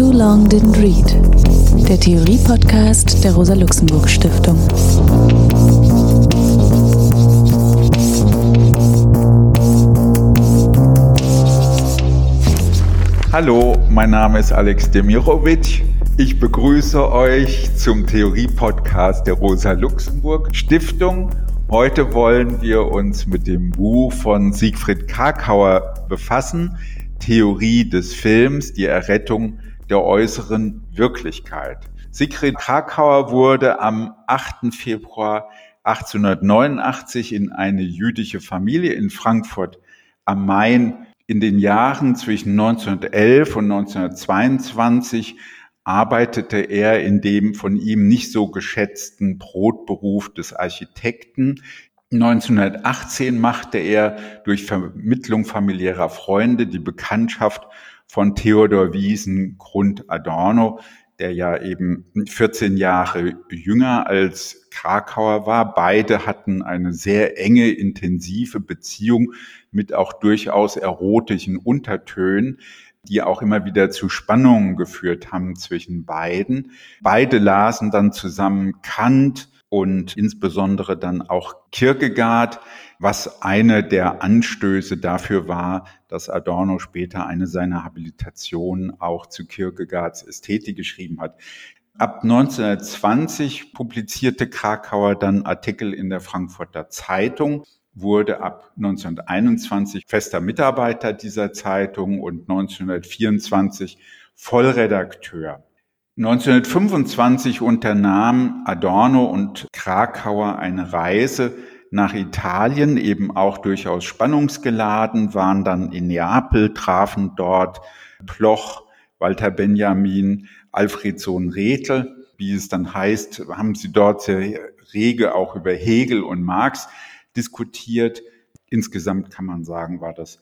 Too Long Didn't Read, der Theorie-Podcast der Rosa-Luxemburg-Stiftung. Hallo, mein Name ist Alex Demirovic. Ich begrüße euch zum Theorie-Podcast der Rosa-Luxemburg-Stiftung. Heute wollen wir uns mit dem Buch von Siegfried Karkauer befassen, Theorie des Films, die Errettung der äußeren Wirklichkeit. Siegfried Krakauer wurde am 8. Februar 1889 in eine jüdische Familie in Frankfurt am Main in den Jahren zwischen 1911 und 1922 arbeitete er in dem von ihm nicht so geschätzten Brotberuf des Architekten. 1918 machte er durch Vermittlung familiärer Freunde die Bekanntschaft von Theodor Wiesen Grund Adorno, der ja eben 14 Jahre jünger als Krakauer war. Beide hatten eine sehr enge, intensive Beziehung mit auch durchaus erotischen Untertönen die auch immer wieder zu Spannungen geführt haben zwischen beiden. Beide lasen dann zusammen Kant und insbesondere dann auch Kierkegaard, was eine der Anstöße dafür war, dass Adorno später eine seiner Habilitationen auch zu Kierkegaards Ästhetik geschrieben hat. Ab 1920 publizierte Krakauer dann Artikel in der Frankfurter Zeitung, wurde ab 1921 fester Mitarbeiter dieser Zeitung und 1924 Vollredakteur. 1925 unternahm Adorno und Krakauer eine Reise nach Italien, eben auch durchaus spannungsgeladen, waren dann in Neapel, trafen dort Ploch, Walter Benjamin, Alfred Sohn Rethel. Wie es dann heißt, haben sie dort sehr rege auch über Hegel und Marx diskutiert. Insgesamt kann man sagen, war das,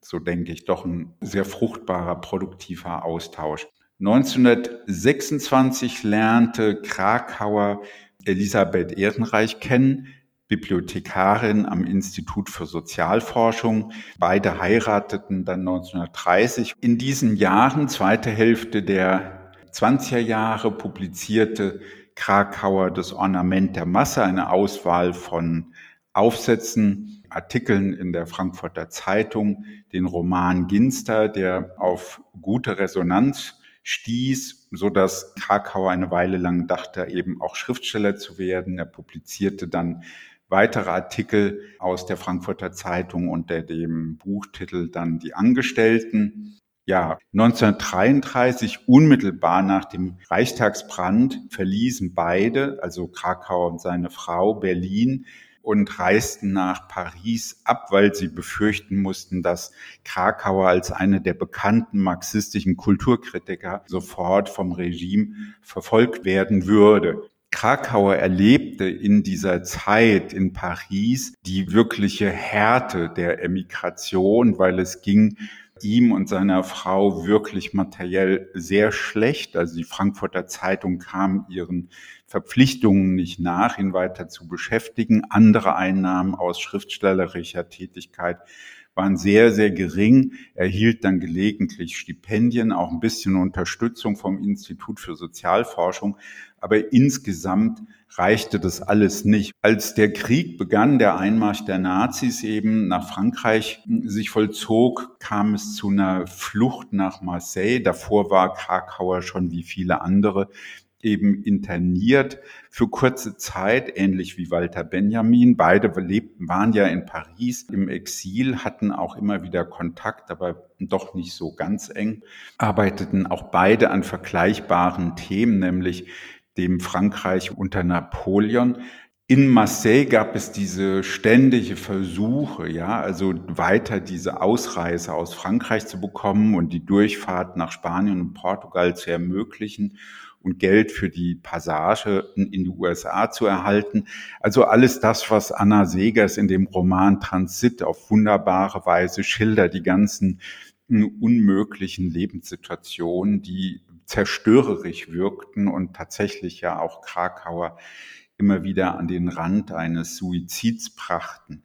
so denke ich, doch ein sehr fruchtbarer, produktiver Austausch. 1926 lernte Krakauer Elisabeth Ehrenreich kennen, Bibliothekarin am Institut für Sozialforschung. Beide heirateten dann 1930. In diesen Jahren, zweite Hälfte der 20er Jahre, publizierte Krakauer das Ornament der Masse, eine Auswahl von Aufsätzen, Artikeln in der Frankfurter Zeitung, den Roman Ginster, der auf gute Resonanz stieß, so dass Krakauer eine Weile lang dachte, eben auch Schriftsteller zu werden. Er publizierte dann weitere Artikel aus der Frankfurter Zeitung unter dem Buchtitel dann Die Angestellten. Ja, 1933, unmittelbar nach dem Reichstagsbrand, verließen beide, also Krakauer und seine Frau, Berlin und reisten nach Paris ab, weil sie befürchten mussten, dass Krakauer als eine der bekannten marxistischen Kulturkritiker sofort vom Regime verfolgt werden würde. Krakauer erlebte in dieser Zeit in Paris die wirkliche Härte der Emigration, weil es ging ihm und seiner Frau wirklich materiell sehr schlecht. Also die Frankfurter Zeitung kam ihren Verpflichtungen nicht nach, ihn weiter zu beschäftigen. Andere Einnahmen aus schriftstellerischer Tätigkeit waren sehr, sehr gering. Er hielt dann gelegentlich Stipendien, auch ein bisschen Unterstützung vom Institut für Sozialforschung. Aber insgesamt reichte das alles nicht. Als der Krieg begann, der Einmarsch der Nazis eben nach Frankreich sich vollzog, kam es zu einer Flucht nach Marseille. Davor war Krakauer schon wie viele andere eben interniert für kurze Zeit, ähnlich wie Walter Benjamin. Beide lebten, waren ja in Paris im Exil, hatten auch immer wieder Kontakt, aber doch nicht so ganz eng, arbeiteten auch beide an vergleichbaren Themen, nämlich dem Frankreich unter Napoleon. In Marseille gab es diese ständige Versuche, ja, also weiter diese Ausreise aus Frankreich zu bekommen und die Durchfahrt nach Spanien und Portugal zu ermöglichen und Geld für die Passage in, die USA zu erhalten. Also alles das, was Anna Segers in dem Roman Transit auf wunderbare Weise schildert, die ganzen unmöglichen Lebenssituationen, die zerstörerisch wirkten und tatsächlich ja auch Krakauer immer wieder an den Rand eines Suizids brachten.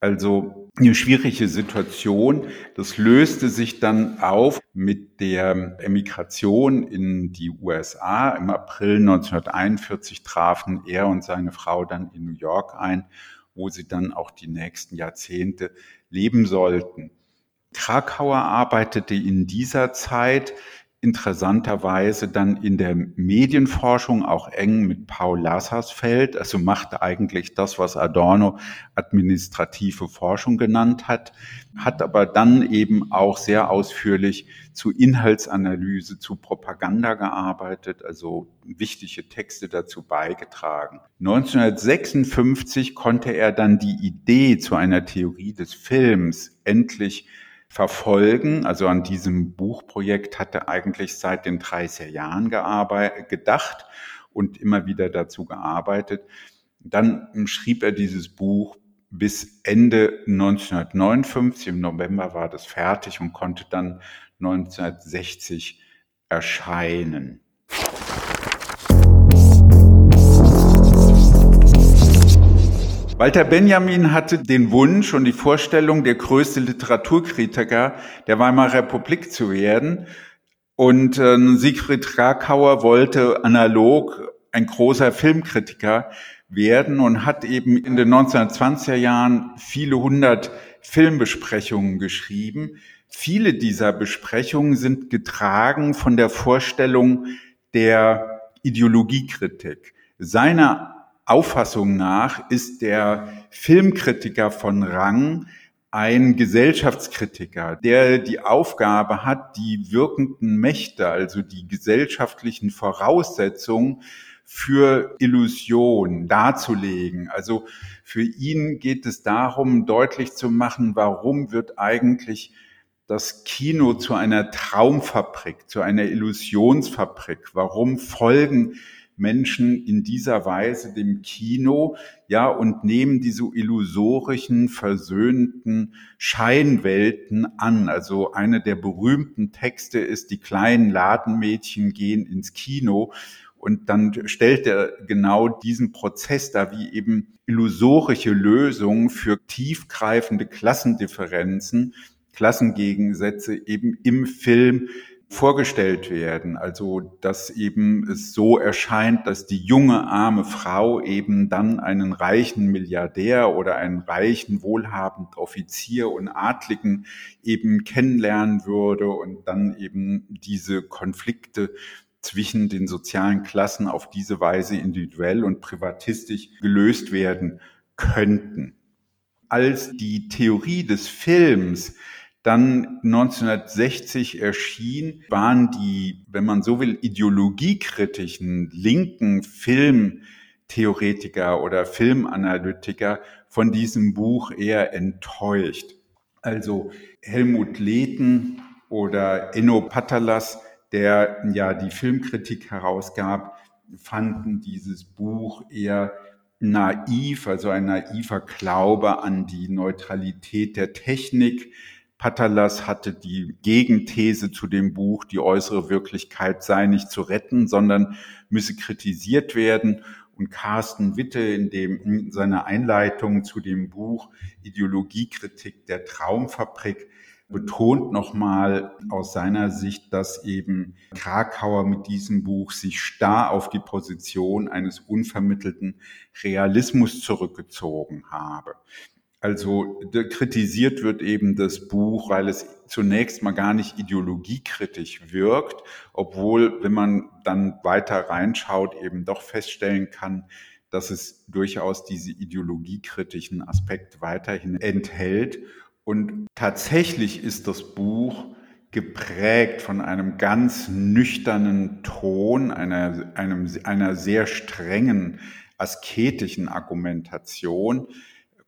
Also eine schwierige Situation. Das löste sich dann auf mit der Emigration in die USA. Im April 1941 trafen er und seine Frau dann in New York ein, wo sie dann auch die nächsten Jahrzehnte leben sollten. Krakauer arbeitete in dieser Zeit interessanterweise dann in der Medienforschung auch eng mit Paul Lassersfeld, also machte eigentlich das, was Adorno administrative Forschung genannt hat, hat aber dann eben auch sehr ausführlich zu Inhaltsanalyse, zu Propaganda gearbeitet, also wichtige Texte dazu beigetragen. 1956 konnte er dann die Idee zu einer Theorie des Films endlich verfolgen. Also an diesem Buchprojekt hat er eigentlich seit den 30er Jahren gedacht und immer wieder dazu gearbeitet. Dann schrieb er dieses Buch bis Ende 1959. Im November war das fertig und konnte dann 1960 erscheinen. Walter Benjamin hatte den Wunsch und die Vorstellung, der größte Literaturkritiker der Weimarer Republik zu werden. Und äh, Siegfried Krakauer wollte analog ein großer Filmkritiker werden und hat eben in den 1920er Jahren viele hundert Filmbesprechungen geschrieben. Viele dieser Besprechungen sind getragen von der Vorstellung der Ideologiekritik. Seiner Auffassung nach ist der Filmkritiker von Rang ein Gesellschaftskritiker, der die Aufgabe hat, die wirkenden Mächte, also die gesellschaftlichen Voraussetzungen für Illusion darzulegen. Also für ihn geht es darum, deutlich zu machen, warum wird eigentlich das Kino zu einer Traumfabrik, zu einer Illusionsfabrik? Warum folgen Menschen in dieser Weise dem Kino, ja, und nehmen diese illusorischen, versöhnten Scheinwelten an. Also eine der berühmten Texte ist, die kleinen Ladenmädchen gehen ins Kino. Und dann stellt er genau diesen Prozess da, wie eben illusorische Lösungen für tiefgreifende Klassendifferenzen, Klassengegensätze eben im Film vorgestellt werden. Also, dass eben es so erscheint, dass die junge, arme Frau eben dann einen reichen Milliardär oder einen reichen, wohlhabenden Offizier und Adligen eben kennenlernen würde und dann eben diese Konflikte zwischen den sozialen Klassen auf diese Weise individuell und privatistisch gelöst werden könnten. Als die Theorie des Films dann 1960 erschien, waren die, wenn man so will, ideologiekritischen linken Filmtheoretiker oder Filmanalytiker von diesem Buch eher enttäuscht. Also Helmut Lehten oder Enno Patalas, der ja die Filmkritik herausgab, fanden dieses Buch eher naiv, also ein naiver Glaube an die Neutralität der Technik, Patalas hatte die Gegenthese zu dem Buch, die äußere Wirklichkeit sei nicht zu retten, sondern müsse kritisiert werden. Und Carsten Witte in, dem, in seiner Einleitung zu dem Buch Ideologiekritik der Traumfabrik betont nochmal aus seiner Sicht, dass eben Krakauer mit diesem Buch sich starr auf die Position eines unvermittelten Realismus zurückgezogen habe. Also kritisiert wird eben das Buch, weil es zunächst mal gar nicht ideologiekritisch wirkt, obwohl, wenn man dann weiter reinschaut, eben doch feststellen kann, dass es durchaus diese ideologiekritischen Aspekte weiterhin enthält. Und tatsächlich ist das Buch geprägt von einem ganz nüchternen Ton, einer, einem, einer sehr strengen asketischen Argumentation,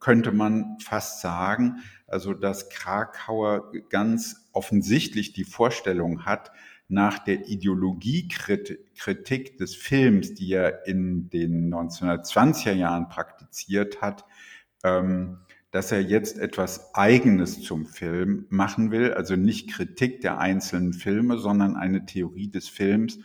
könnte man fast sagen, also dass Krakauer ganz offensichtlich die Vorstellung hat, nach der Ideologiekritik des Films, die er in den 1920er Jahren praktiziert hat, ähm, dass er jetzt etwas Eigenes zum Film machen will, also nicht Kritik der einzelnen Filme, sondern eine Theorie des Films,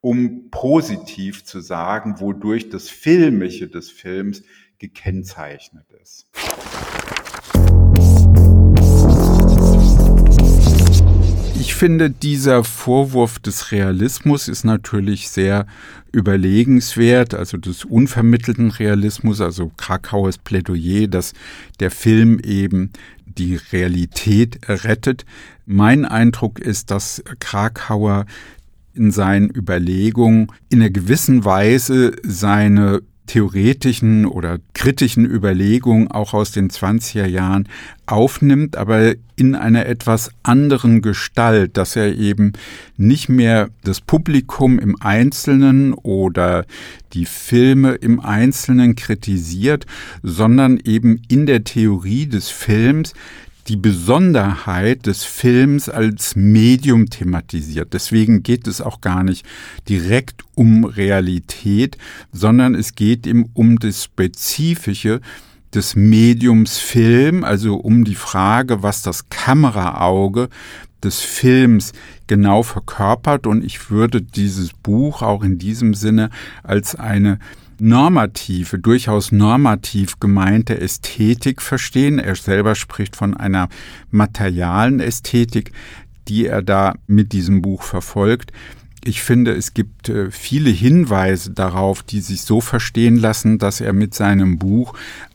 um positiv zu sagen, wodurch das Filmische des Films gekennzeichnet ist. Ich finde, dieser Vorwurf des Realismus ist natürlich sehr überlegenswert, also des unvermittelten Realismus, also Krakauers Plädoyer, dass der Film eben die Realität rettet. Mein Eindruck ist, dass Krakauer in seinen Überlegungen in einer gewissen Weise seine theoretischen oder kritischen Überlegungen auch aus den 20er Jahren aufnimmt, aber in einer etwas anderen Gestalt, dass er eben nicht mehr das Publikum im Einzelnen oder die Filme im Einzelnen kritisiert, sondern eben in der Theorie des Films die Besonderheit des Films als Medium thematisiert. Deswegen geht es auch gar nicht direkt um Realität, sondern es geht ihm um das Spezifische des Mediums Film, also um die Frage, was das Kameraauge des Films genau verkörpert. Und ich würde dieses Buch auch in diesem Sinne als eine normative, durchaus normativ gemeinte Ästhetik verstehen. Er selber spricht von einer materialen Ästhetik, die er da mit diesem Buch verfolgt. Ich finde, es gibt äh, viele Hinweise darauf, die sich so verstehen lassen, dass er mit seinem Buch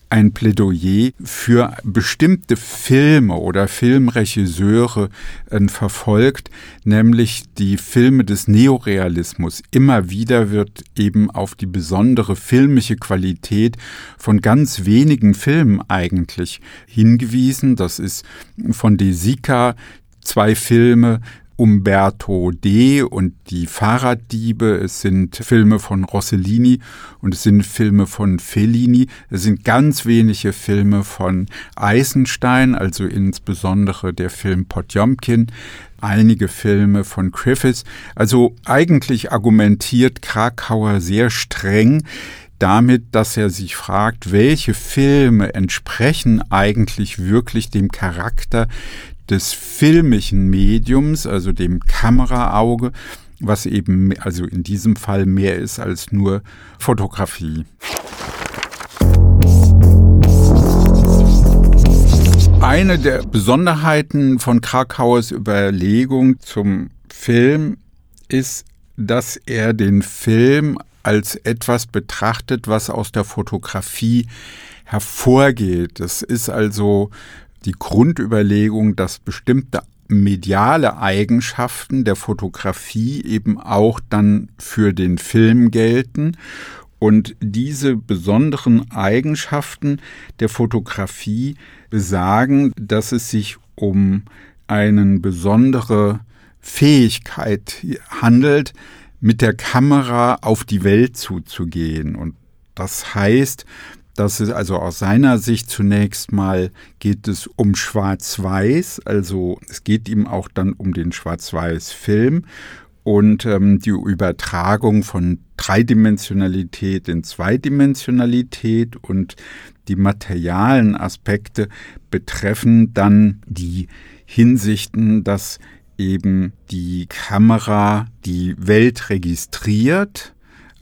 ein Plädoyer für bestimmte Filme oder Filmregisseure äh, verfolgt, nämlich die Filme des Neorealismus. Immer wieder wird eben auf die besondere filmische Qualität von ganz wenigen Filmen eigentlich hingewiesen. Das ist von De Sica zwei Filme, Umberto D. und die Fahrraddiebe. Es sind Filme von Rossellini und es sind Filme von Fellini. Es sind ganz wenige Filme von Eisenstein, also insbesondere der Film Potjomkin einige Filme von Griffiths. Also eigentlich argumentiert Krakauer sehr streng damit, dass er sich fragt, welche Filme entsprechen eigentlich wirklich dem Charakter des filmischen Mediums, also dem Kameraauge, was eben also in diesem Fall mehr ist als nur Fotografie. Eine der Besonderheiten von Krakauers Überlegung zum Film ist, dass er den Film als etwas betrachtet, was aus der Fotografie hervorgeht. Das ist also die Grundüberlegung, dass bestimmte mediale Eigenschaften der Fotografie eben auch dann für den Film gelten und diese besonderen Eigenschaften der Fotografie besagen, dass es sich um eine besondere Fähigkeit handelt, mit der Kamera auf die Welt zuzugehen. Und das heißt, das ist also aus seiner Sicht zunächst mal geht es um Schwarz-Weiß, also es geht ihm auch dann um den Schwarz-Weiß-Film und ähm, die Übertragung von Dreidimensionalität in Zweidimensionalität und die materialen Aspekte betreffen dann die Hinsichten, dass eben die Kamera die Welt registriert,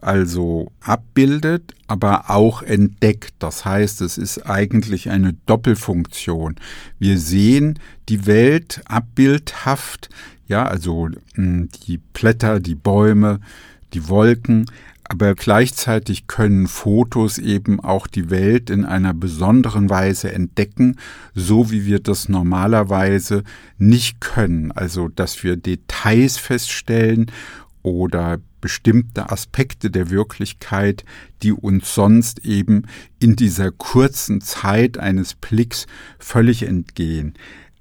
also abbildet, aber auch entdeckt. Das heißt, es ist eigentlich eine Doppelfunktion. Wir sehen die Welt abbildhaft, ja, also hm, die Blätter, die Bäume, die Wolken, aber gleichzeitig können Fotos eben auch die Welt in einer besonderen Weise entdecken, so wie wir das normalerweise nicht können. Also, dass wir Details feststellen oder bestimmte Aspekte der Wirklichkeit, die uns sonst eben in dieser kurzen Zeit eines Blicks völlig entgehen.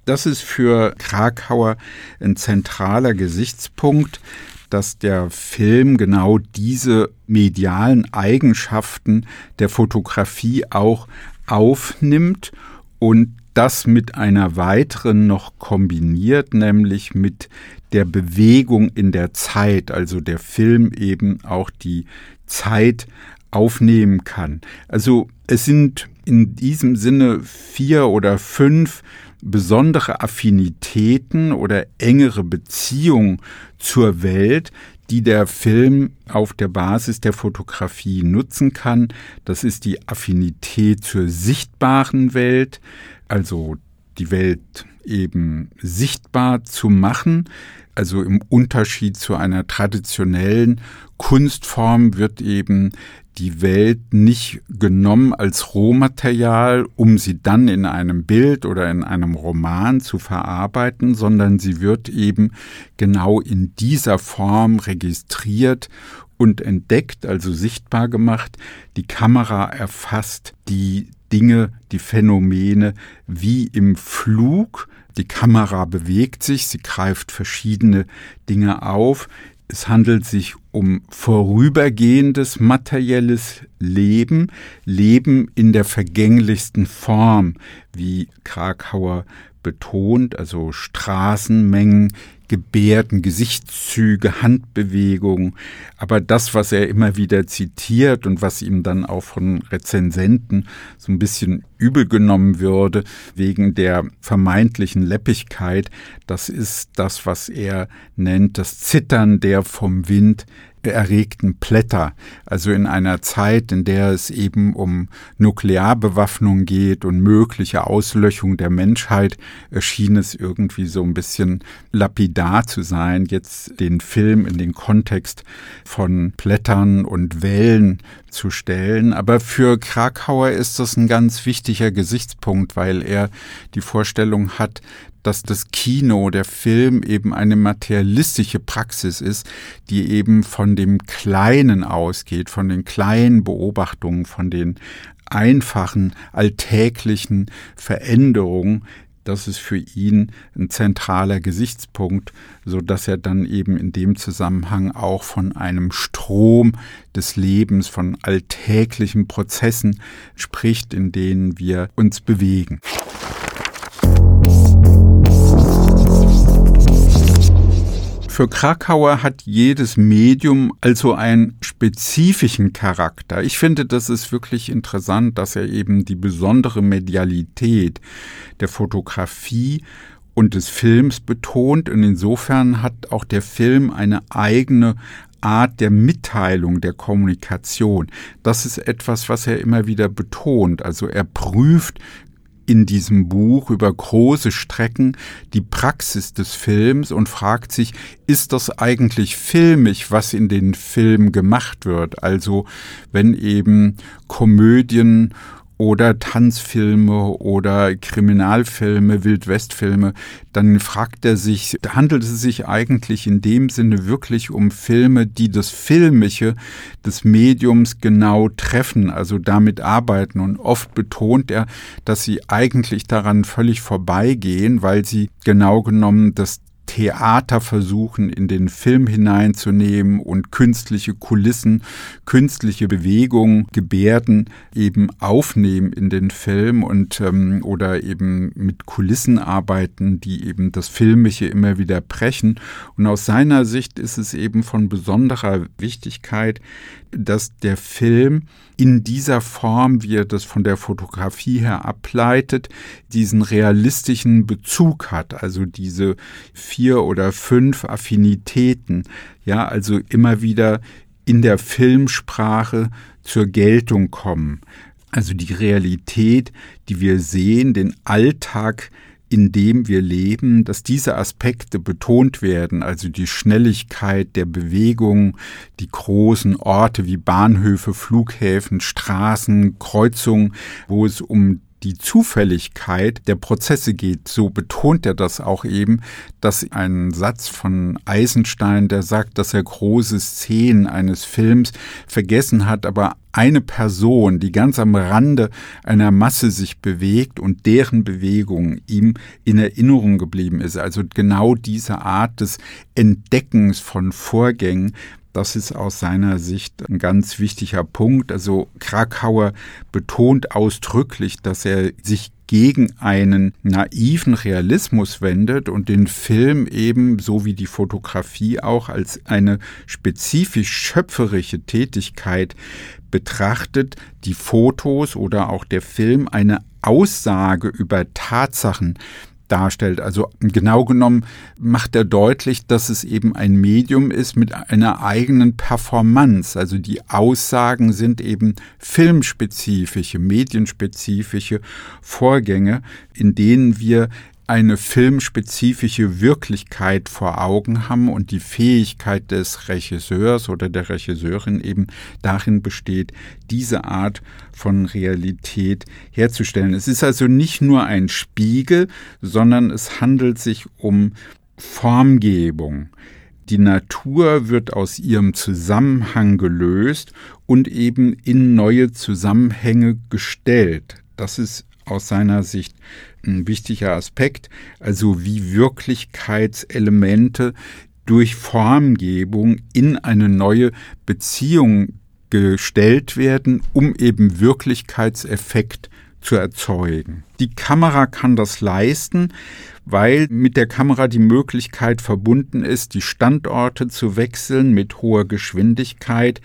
Das ist für Krakauer ein zentraler Gesichtspunkt, dass der Film genau diese medialen Eigenschaften der Fotografie auch aufnimmt und das mit einer weiteren noch kombiniert, nämlich mit der Bewegung in der Zeit, also der Film eben auch die Zeit aufnehmen kann. Also es sind in diesem Sinne vier oder fünf besondere Affinitäten oder engere Beziehungen zur Welt, die der Film auf der Basis der Fotografie nutzen kann. Das ist die Affinität zur sichtbaren Welt, also die Welt eben sichtbar zu machen. Also im Unterschied zu einer traditionellen Kunstform wird eben die Welt nicht genommen als Rohmaterial, um sie dann in einem Bild oder in einem Roman zu verarbeiten, sondern sie wird eben genau in dieser Form registriert und entdeckt, also sichtbar gemacht. Die Kamera erfasst die Dinge, die Phänomene wie im Flug. Die Kamera bewegt sich, sie greift verschiedene Dinge auf. Es handelt sich um vorübergehendes materielles Leben, Leben in der vergänglichsten Form, wie Krakauer betont, also Straßenmengen, Gebärden, Gesichtszüge, Handbewegungen. Aber das, was er immer wieder zitiert und was ihm dann auch von Rezensenten so ein bisschen übel genommen würde, wegen der vermeintlichen Leppigkeit, das ist das, was er nennt, das Zittern der vom Wind erregten Blätter. Also in einer Zeit, in der es eben um Nuklearbewaffnung geht und mögliche Auslöschung der Menschheit, erschien es irgendwie so ein bisschen lapidar zu sein, jetzt den Film in den Kontext von Blättern und Wellen zu stellen. Aber für Krakauer ist das ein ganz wichtiger Gesichtspunkt, weil er die Vorstellung hat, dass das Kino, der Film eben eine materialistische Praxis ist, die eben von dem Kleinen ausgeht, von den kleinen Beobachtungen, von den einfachen, alltäglichen Veränderungen, das ist für ihn ein zentraler Gesichtspunkt, so dass er dann eben in dem Zusammenhang auch von einem Strom des Lebens, von alltäglichen Prozessen spricht, in denen wir uns bewegen. Für Krakauer hat jedes Medium also einen spezifischen Charakter. Ich finde, das ist wirklich interessant, dass er eben die besondere Medialität der Fotografie und des Films betont. Und insofern hat auch der Film eine eigene Art der Mitteilung, der Kommunikation. Das ist etwas, was er immer wieder betont. Also er prüft in diesem Buch über große Strecken die Praxis des Films und fragt sich, ist das eigentlich filmisch, was in den Filmen gemacht wird? Also wenn eben Komödien oder Tanzfilme oder Kriminalfilme, Wildwestfilme, dann fragt er sich, handelt es sich eigentlich in dem Sinne wirklich um Filme, die das Filmische des Mediums genau treffen, also damit arbeiten. Und oft betont er, dass sie eigentlich daran völlig vorbeigehen, weil sie genau genommen das Theater versuchen, in den Film hineinzunehmen und künstliche Kulissen, künstliche Bewegungen, Gebärden eben aufnehmen in den Film und ähm, oder eben mit Kulissen arbeiten, die eben das Filmische immer wieder brechen. Und aus seiner Sicht ist es eben von besonderer Wichtigkeit, dass der Film in dieser Form, wie er das von der Fotografie her ableitet, diesen realistischen Bezug hat, also diese vier oder fünf Affinitäten, ja, also immer wieder in der Filmsprache zur Geltung kommen. Also die Realität, die wir sehen, den Alltag, in dem wir leben, dass diese Aspekte betont werden, also die Schnelligkeit der Bewegung, die großen Orte wie Bahnhöfe, Flughäfen, Straßen, Kreuzungen, wo es um die Zufälligkeit der Prozesse geht. So betont er das auch eben, dass ein Satz von Eisenstein, der sagt, dass er große Szenen eines Films vergessen hat, aber eine Person, die ganz am Rande einer Masse sich bewegt und deren Bewegung ihm in Erinnerung geblieben ist. Also genau diese Art des Entdeckens von Vorgängen, das ist aus seiner Sicht ein ganz wichtiger Punkt. Also Krakauer betont ausdrücklich, dass er sich gegen einen naiven Realismus wendet und den Film eben, so wie die Fotografie auch, als eine spezifisch schöpferische Tätigkeit betrachtet, die Fotos oder auch der Film eine Aussage über Tatsachen darstellt. Also genau genommen macht er deutlich, dass es eben ein Medium ist mit einer eigenen Performance. Also die Aussagen sind eben filmspezifische, medienspezifische Vorgänge, in denen wir eine filmspezifische Wirklichkeit vor Augen haben und die Fähigkeit des Regisseurs oder der Regisseurin eben darin besteht, diese Art von Realität herzustellen. Es ist also nicht nur ein Spiegel, sondern es handelt sich um Formgebung. Die Natur wird aus ihrem Zusammenhang gelöst und eben in neue Zusammenhänge gestellt. Das ist aus seiner Sicht ein wichtiger Aspekt, also wie Wirklichkeitselemente durch Formgebung in eine neue Beziehung gestellt werden, um eben Wirklichkeitseffekt zu erzeugen. Die Kamera kann das leisten, weil mit der Kamera die Möglichkeit verbunden ist, die Standorte zu wechseln mit hoher Geschwindigkeit,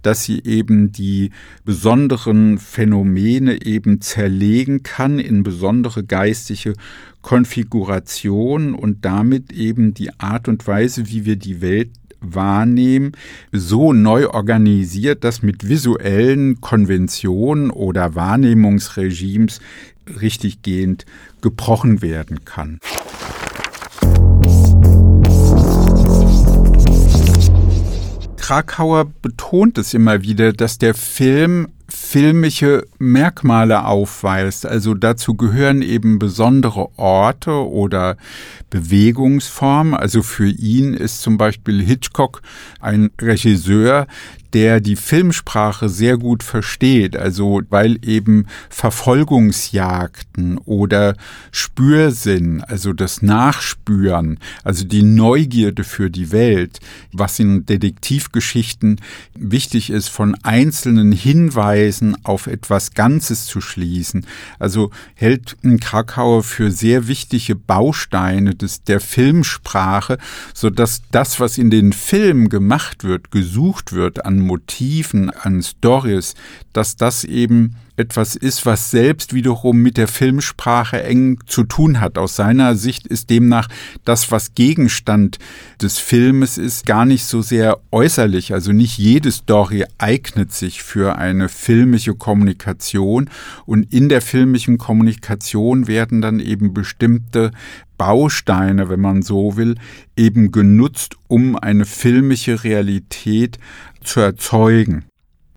dass sie eben die besonderen Phänomene eben zerlegen kann in besondere geistige Konfiguration und damit eben die Art und Weise, wie wir die Welt wahrnehmen, so neu organisiert, dass mit visuellen Konventionen oder Wahrnehmungsregimes richtiggehend gebrochen werden kann. Krakauer betont es immer wieder, dass der Film filmische Merkmale aufweist. Also dazu gehören eben besondere Orte oder Bewegungsformen. Also für ihn ist zum Beispiel Hitchcock ein Regisseur, der die Filmsprache sehr gut versteht, also weil eben Verfolgungsjagden oder Spürsinn, also das Nachspüren, also die Neugierde für die Welt, was in Detektivgeschichten wichtig ist, von einzelnen Hinweisen auf etwas Ganzes zu schließen. Also hält Krakauer für sehr wichtige Bausteine des, der Filmsprache, so dass das, was in den Filmen gemacht wird, gesucht wird an Motiven, an Stories, dass das eben etwas ist, was selbst wiederum mit der Filmsprache eng zu tun hat. Aus seiner Sicht ist demnach das, was Gegenstand des Filmes ist, gar nicht so sehr äußerlich. Also nicht jede Story eignet sich für eine filmische Kommunikation und in der filmischen Kommunikation werden dann eben bestimmte Bausteine, wenn man so will, eben genutzt, um eine filmische Realität zu erzeugen.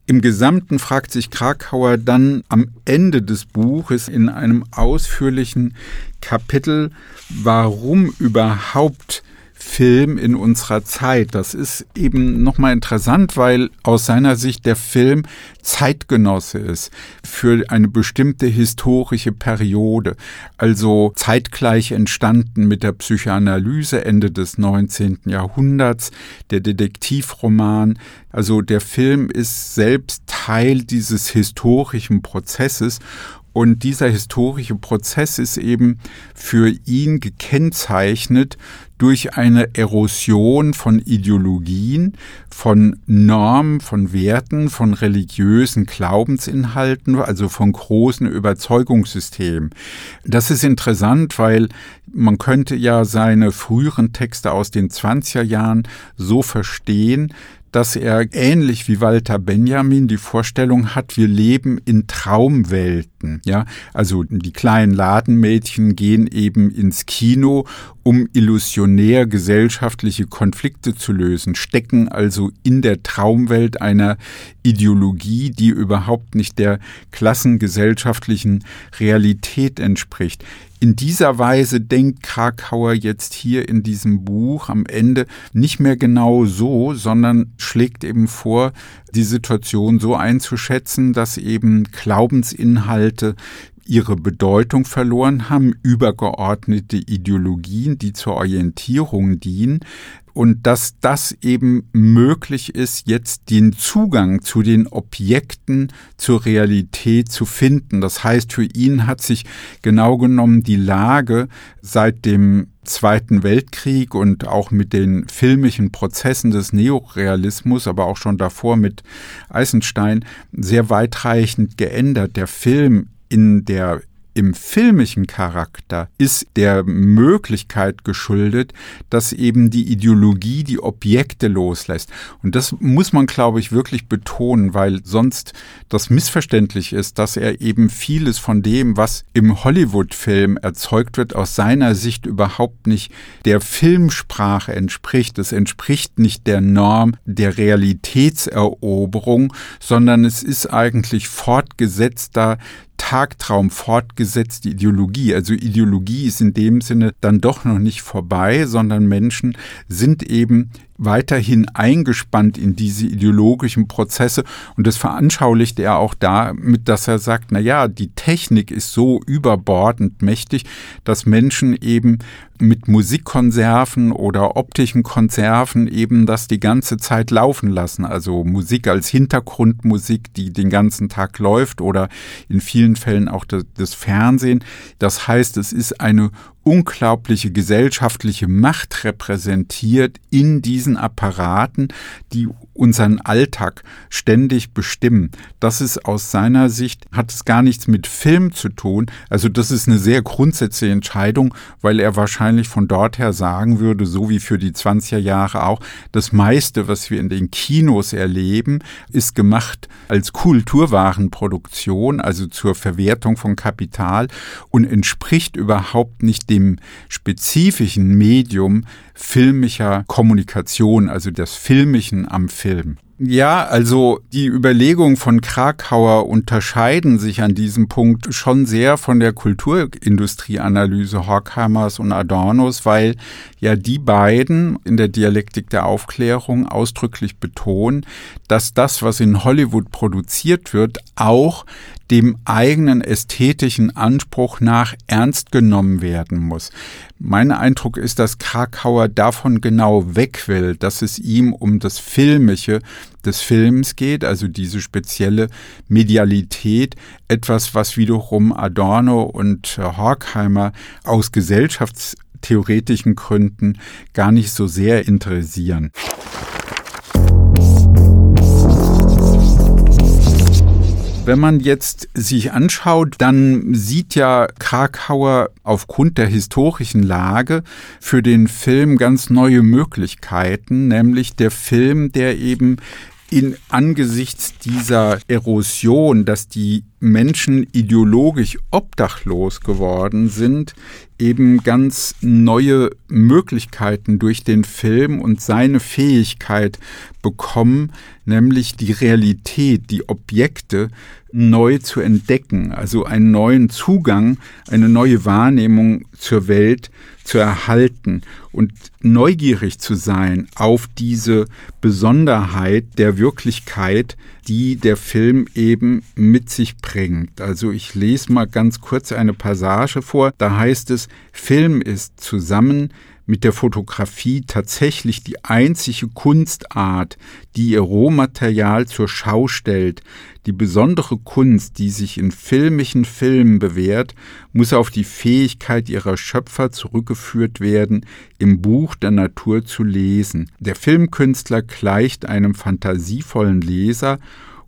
Im Gesamten fragt sich Krakauer dann am Ende des Buches in einem ausführlichen Kapitel, warum überhaupt Film in unserer Zeit. Das ist eben nochmal interessant, weil aus seiner Sicht der Film Zeitgenosse ist für eine bestimmte historische Periode. Also zeitgleich entstanden mit der Psychoanalyse Ende des 19. Jahrhunderts, der Detektivroman. Also der Film ist selbst Teil dieses historischen Prozesses und dieser historische Prozess ist eben für ihn gekennzeichnet durch eine Erosion von Ideologien, von Normen, von Werten, von religiösen Glaubensinhalten, also von großen Überzeugungssystemen. Das ist interessant, weil man könnte ja seine früheren Texte aus den 20er Jahren so verstehen, dass er ähnlich wie Walter Benjamin die Vorstellung hat, wir leben in Traumwelten. Ja, also die kleinen Ladenmädchen gehen eben ins Kino, um illusionär gesellschaftliche Konflikte zu lösen, stecken also in der Traumwelt einer Ideologie, die überhaupt nicht der klassengesellschaftlichen Realität entspricht. In dieser Weise denkt Krakauer jetzt hier in diesem Buch am Ende nicht mehr genau so, sondern schlägt eben vor, die Situation so einzuschätzen, dass eben Glaubensinhalte ihre Bedeutung verloren haben, übergeordnete Ideologien, die zur Orientierung dienen, und dass das eben möglich ist, jetzt den Zugang zu den Objekten, zur Realität zu finden. Das heißt, für ihn hat sich genau genommen die Lage seit dem Zweiten Weltkrieg und auch mit den filmischen Prozessen des Neorealismus, aber auch schon davor mit Eisenstein, sehr weitreichend geändert. Der Film in der im filmischen Charakter ist der Möglichkeit geschuldet, dass eben die Ideologie die Objekte loslässt. Und das muss man, glaube ich, wirklich betonen, weil sonst das missverständlich ist, dass er eben vieles von dem, was im Hollywood-Film erzeugt wird, aus seiner Sicht überhaupt nicht der Filmsprache entspricht. Es entspricht nicht der Norm der Realitätseroberung, sondern es ist eigentlich fortgesetzter Tagtraum fortgesetzte Ideologie. Also Ideologie ist in dem Sinne dann doch noch nicht vorbei, sondern Menschen sind eben weiterhin eingespannt in diese ideologischen Prozesse und das veranschaulicht er auch damit, dass er sagt, na ja, die Technik ist so überbordend mächtig, dass Menschen eben mit Musikkonserven oder optischen Konserven eben das die ganze Zeit laufen lassen. Also Musik als Hintergrundmusik, die den ganzen Tag läuft oder in vielen Fällen auch das, das Fernsehen. Das heißt, es ist eine unglaubliche gesellschaftliche Macht repräsentiert in diesen Apparaten, die unseren Alltag ständig bestimmen. Das ist aus seiner Sicht, hat es gar nichts mit Film zu tun. Also das ist eine sehr grundsätzliche Entscheidung, weil er wahrscheinlich von dort her sagen würde, so wie für die 20er Jahre auch, das meiste, was wir in den Kinos erleben, ist gemacht als Kulturwarenproduktion, also zur Verwertung von Kapital und entspricht überhaupt nicht dem spezifischen Medium filmischer Kommunikation, also des Filmischen am Film. Ja, also die Überlegungen von Krakauer unterscheiden sich an diesem Punkt schon sehr von der Kulturindustrieanalyse Horkheimers und Adornos, weil ja die beiden in der Dialektik der Aufklärung ausdrücklich betonen, dass das, was in Hollywood produziert wird, auch dem eigenen ästhetischen Anspruch nach ernst genommen werden muss. Mein Eindruck ist, dass Krakauer davon genau weg will, dass es ihm um das Filmische des Films geht, also diese spezielle Medialität, etwas, was wiederum Adorno und Horkheimer aus gesellschaftstheoretischen Gründen gar nicht so sehr interessieren. Wenn man jetzt sich anschaut, dann sieht ja Krakauer aufgrund der historischen Lage für den Film ganz neue Möglichkeiten, nämlich der Film, der eben in angesichts dieser Erosion, dass die Menschen ideologisch obdachlos geworden sind, eben ganz neue Möglichkeiten durch den Film und seine Fähigkeit bekommen, nämlich die Realität, die Objekte neu zu entdecken, also einen neuen Zugang, eine neue Wahrnehmung zur Welt zu erhalten und neugierig zu sein auf diese Besonderheit der Wirklichkeit, die der Film eben mit sich bringt. Also ich lese mal ganz kurz eine Passage vor, da heißt es, Film ist zusammen mit der Fotografie tatsächlich die einzige Kunstart, die ihr Rohmaterial zur Schau stellt. Die besondere Kunst, die sich in filmischen Filmen bewährt, muss auf die Fähigkeit ihrer Schöpfer zurückgeführt werden, im Buch der Natur zu lesen. Der Filmkünstler gleicht einem fantasievollen Leser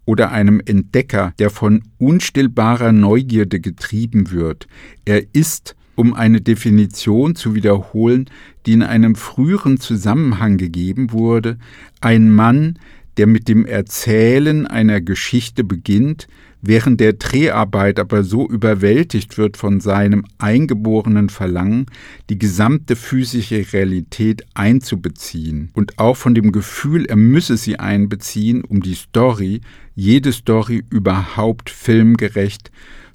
oder einem Entdecker, der von unstillbarer Neugierde getrieben wird. Er ist um eine Definition zu wiederholen, die in einem früheren Zusammenhang gegeben wurde, ein Mann, der mit dem Erzählen einer Geschichte beginnt, während der Dreharbeit aber so überwältigt wird von seinem eingeborenen Verlangen, die gesamte physische Realität einzubeziehen und auch von dem Gefühl, er müsse sie einbeziehen, um die Story, jede Story überhaupt filmgerecht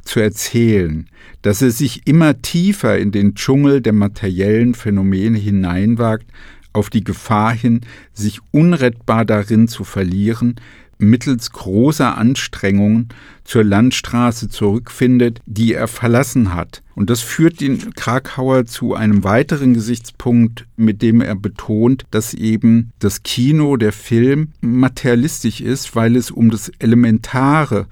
zu erzählen, dass er sich immer tiefer in den Dschungel der materiellen Phänomene hineinwagt, auf die Gefahr hin, sich unrettbar darin zu verlieren, mittels großer Anstrengungen zur Landstraße zurückfindet, die er verlassen hat. Und das führt den Krakauer zu einem weiteren Gesichtspunkt, mit dem er betont, dass eben das Kino, der Film materialistisch ist, weil es um das Elementare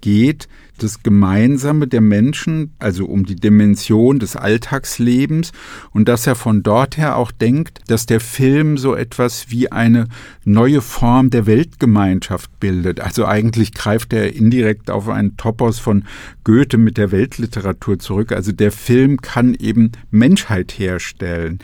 geht das Gemeinsame der Menschen, also um die Dimension des Alltagslebens und dass er von dort her auch denkt, dass der Film so etwas wie eine neue Form der Weltgemeinschaft bildet. Also eigentlich greift er indirekt auf einen Topos von Goethe mit der Weltliteratur zurück. Also der Film kann eben Menschheit herstellen.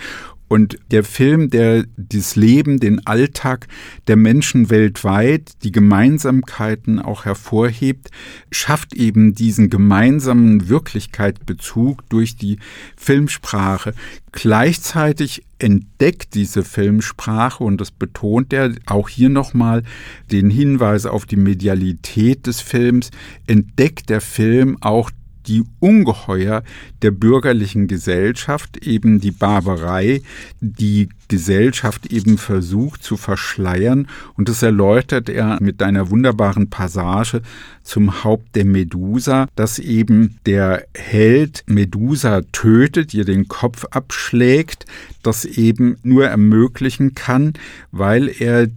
Und der Film, der das Leben, den Alltag der Menschen weltweit, die Gemeinsamkeiten auch hervorhebt, schafft eben diesen gemeinsamen Wirklichkeitsbezug durch die Filmsprache. Gleichzeitig entdeckt diese Filmsprache, und das betont er auch hier nochmal, den Hinweis auf die Medialität des Films, entdeckt der Film auch die Ungeheuer der bürgerlichen Gesellschaft, eben die Barbarei, die Gesellschaft eben versucht zu verschleiern. Und das erläutert er mit einer wunderbaren Passage zum Haupt der Medusa, dass eben der Held Medusa tötet, ihr den Kopf abschlägt, das eben nur ermöglichen kann, weil er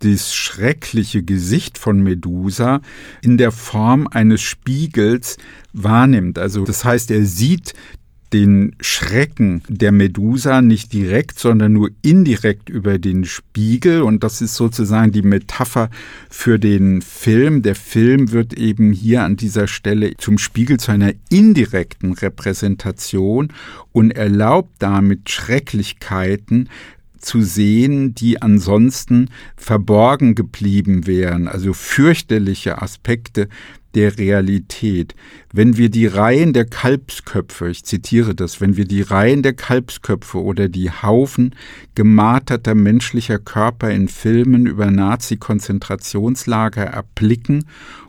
das schreckliche Gesicht von Medusa in der Form eines Spiegels wahrnimmt. Also das heißt, er sieht den Schrecken der Medusa nicht direkt, sondern nur indirekt über den Spiegel. Und das ist sozusagen die Metapher für den Film. Der Film wird eben hier an dieser Stelle zum Spiegel zu einer indirekten Repräsentation und erlaubt damit Schrecklichkeiten zu sehen, die ansonsten verborgen geblieben wären, also fürchterliche Aspekte der Realität. Wenn wir die Reihen der Kalbsköpfe, ich zitiere das, wenn wir die Reihen der Kalbsköpfe oder die Haufen gemarterter menschlicher Körper in Filmen über Nazi-Konzentrationslager erblicken,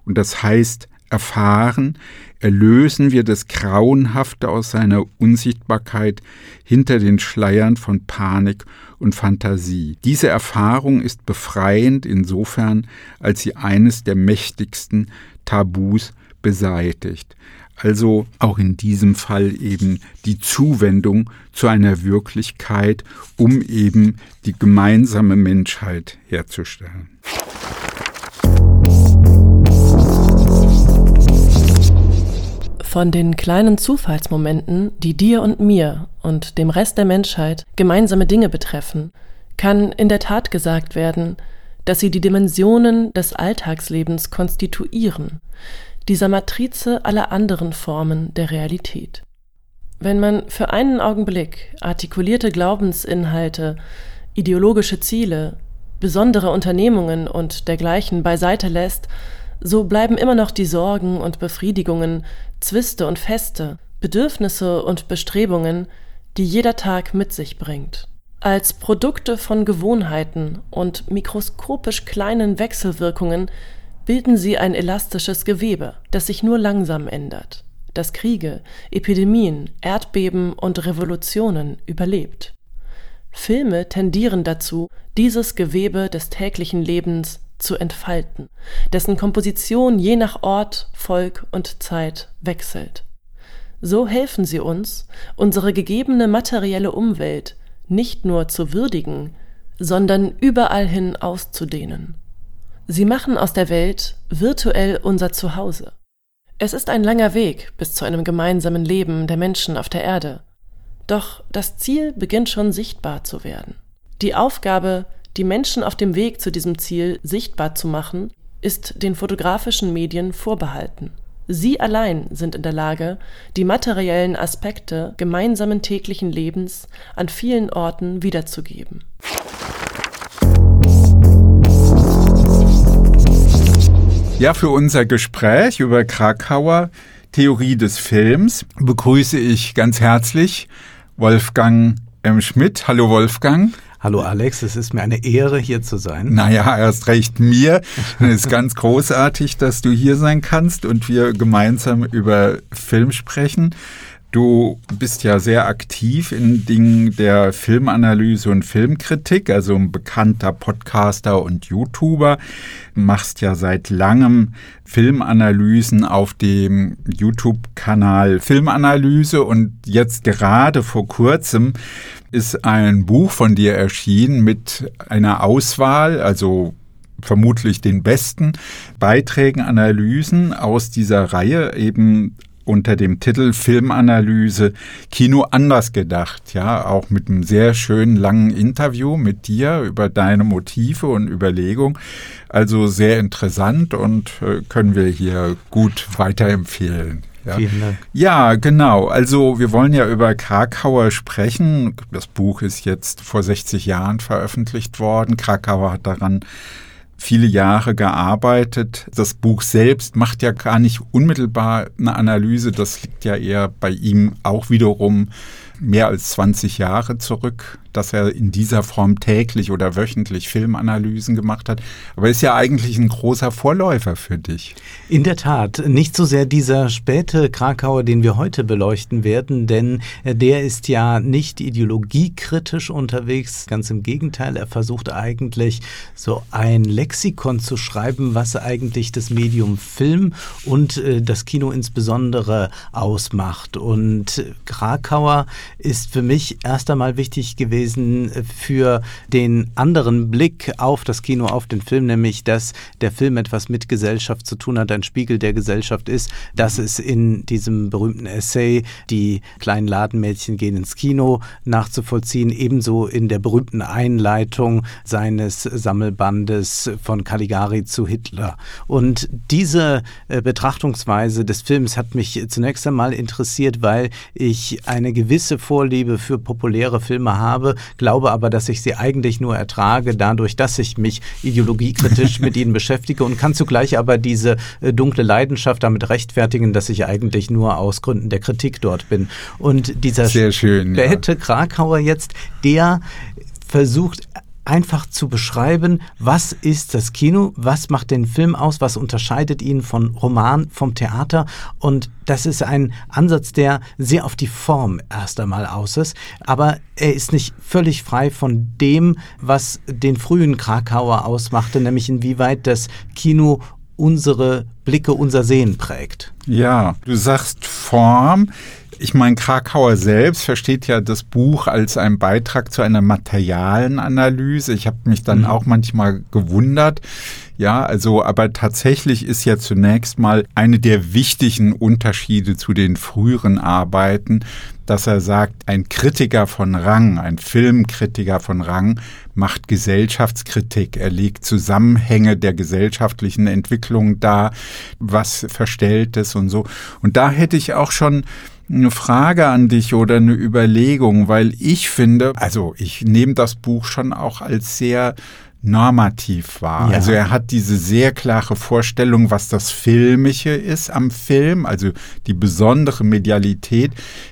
und das heißt erfahren, erlösen wir das Grauenhafte aus seiner Unsichtbarkeit hinter den Schleiern von Panik und Fantasie. Diese Erfahrung ist befreiend insofern, als sie eines der mächtigsten Tabus beseitigt. Also auch in diesem Fall eben die Zuwendung zu einer Wirklichkeit, um eben die gemeinsame Menschheit herzustellen. Von den kleinen Zufallsmomenten, die dir und mir und dem Rest der Menschheit gemeinsame Dinge betreffen, kann in der Tat gesagt werden, dass sie die Dimensionen des Alltagslebens konstituieren, dieser Matrize aller anderen Formen der Realität. Wenn man für einen Augenblick artikulierte Glaubensinhalte, ideologische Ziele, besondere Unternehmungen und dergleichen beiseite lässt, so bleiben immer noch die Sorgen und Befriedigungen, Zwiste und Feste, Bedürfnisse und Bestrebungen, die jeder Tag mit sich bringt. Als Produkte von Gewohnheiten und mikroskopisch kleinen Wechselwirkungen bilden sie ein elastisches Gewebe, das sich nur langsam ändert, das Kriege, Epidemien, Erdbeben und Revolutionen überlebt. Filme tendieren dazu, dieses Gewebe des täglichen Lebens zu entfalten, dessen Komposition je nach Ort, Volk und Zeit wechselt. So helfen sie uns, unsere gegebene materielle Umwelt nicht nur zu würdigen, sondern überall hin auszudehnen. Sie machen aus der Welt virtuell unser Zuhause. Es ist ein langer Weg bis zu einem gemeinsamen Leben der Menschen auf der Erde. Doch das Ziel beginnt schon sichtbar zu werden. Die Aufgabe, die Menschen auf dem Weg zu diesem Ziel sichtbar zu machen, ist den fotografischen Medien vorbehalten. Sie allein sind in der Lage, die materiellen Aspekte gemeinsamen täglichen Lebens an vielen Orten wiederzugeben. Ja, für unser Gespräch über Krakauer Theorie des Films begrüße ich ganz herzlich Wolfgang M. Schmidt. Hallo Wolfgang. Hallo Alex, es ist mir eine Ehre, hier zu sein. Naja, erst recht mir. Es ist ganz großartig, dass du hier sein kannst und wir gemeinsam über Film sprechen. Du bist ja sehr aktiv in Dingen der Filmanalyse und Filmkritik, also ein bekannter Podcaster und YouTuber, machst ja seit langem Filmanalysen auf dem YouTube-Kanal Filmanalyse und jetzt gerade vor kurzem ist ein Buch von dir erschienen mit einer Auswahl, also vermutlich den besten Beiträgen, Analysen aus dieser Reihe eben unter dem Titel Filmanalyse Kino anders gedacht, ja, auch mit einem sehr schönen langen Interview mit dir über deine Motive und Überlegungen. Also sehr interessant und äh, können wir hier gut weiterempfehlen. Ja. Vielen Dank. Ja, genau. Also wir wollen ja über Krakauer sprechen. Das Buch ist jetzt vor 60 Jahren veröffentlicht worden. Krakauer hat daran viele Jahre gearbeitet. Das Buch selbst macht ja gar nicht unmittelbar eine Analyse. Das liegt ja eher bei ihm auch wiederum mehr als 20 Jahre zurück dass er in dieser Form täglich oder wöchentlich Filmanalysen gemacht hat. Aber ist ja eigentlich ein großer Vorläufer für dich. In der Tat, nicht so sehr dieser späte Krakauer, den wir heute beleuchten werden, denn der ist ja nicht ideologiekritisch unterwegs. Ganz im Gegenteil, er versucht eigentlich so ein Lexikon zu schreiben, was eigentlich das Medium Film und äh, das Kino insbesondere ausmacht. Und Krakauer ist für mich erst einmal wichtig gewesen, gewesen für den anderen Blick auf das Kino, auf den Film, nämlich dass der Film etwas mit Gesellschaft zu tun hat, ein Spiegel der Gesellschaft ist, dass es in diesem berühmten Essay Die kleinen Ladenmädchen gehen ins Kino nachzuvollziehen, ebenso in der berühmten Einleitung seines Sammelbandes von Caligari zu Hitler. Und diese äh, Betrachtungsweise des Films hat mich zunächst einmal interessiert, weil ich eine gewisse Vorliebe für populäre Filme habe, habe, glaube aber, dass ich sie eigentlich nur ertrage, dadurch, dass ich mich ideologiekritisch mit ihnen beschäftige und kann zugleich aber diese äh, dunkle Leidenschaft damit rechtfertigen, dass ich eigentlich nur aus Gründen der Kritik dort bin. Und dieser Sehr schön, späte ja. Krakauer jetzt, der versucht einfach zu beschreiben, was ist das Kino, was macht den Film aus, was unterscheidet ihn von Roman, vom Theater. Und das ist ein Ansatz, der sehr auf die Form erst einmal aus ist. Aber er ist nicht völlig frei von dem, was den frühen Krakauer ausmachte, nämlich inwieweit das Kino unsere Blicke, unser Sehen prägt. Ja, du sagst Form. Ich meine, Krakauer selbst versteht ja das Buch als einen Beitrag zu einer materialen Analyse. Ich habe mich dann mhm. auch manchmal gewundert. Ja, also, aber tatsächlich ist ja zunächst mal eine der wichtigen Unterschiede zu den früheren Arbeiten, dass er sagt, ein Kritiker von Rang, ein Filmkritiker von Rang macht Gesellschaftskritik. Er legt Zusammenhänge der gesellschaftlichen Entwicklung dar, was verstellt ist und so. Und da hätte ich auch schon eine Frage an dich oder eine Überlegung, weil ich finde, also ich nehme das Buch schon auch als sehr normativ wahr. Ja. Also er hat diese sehr klare Vorstellung, was das Filmische ist am Film, also die besondere Medialität.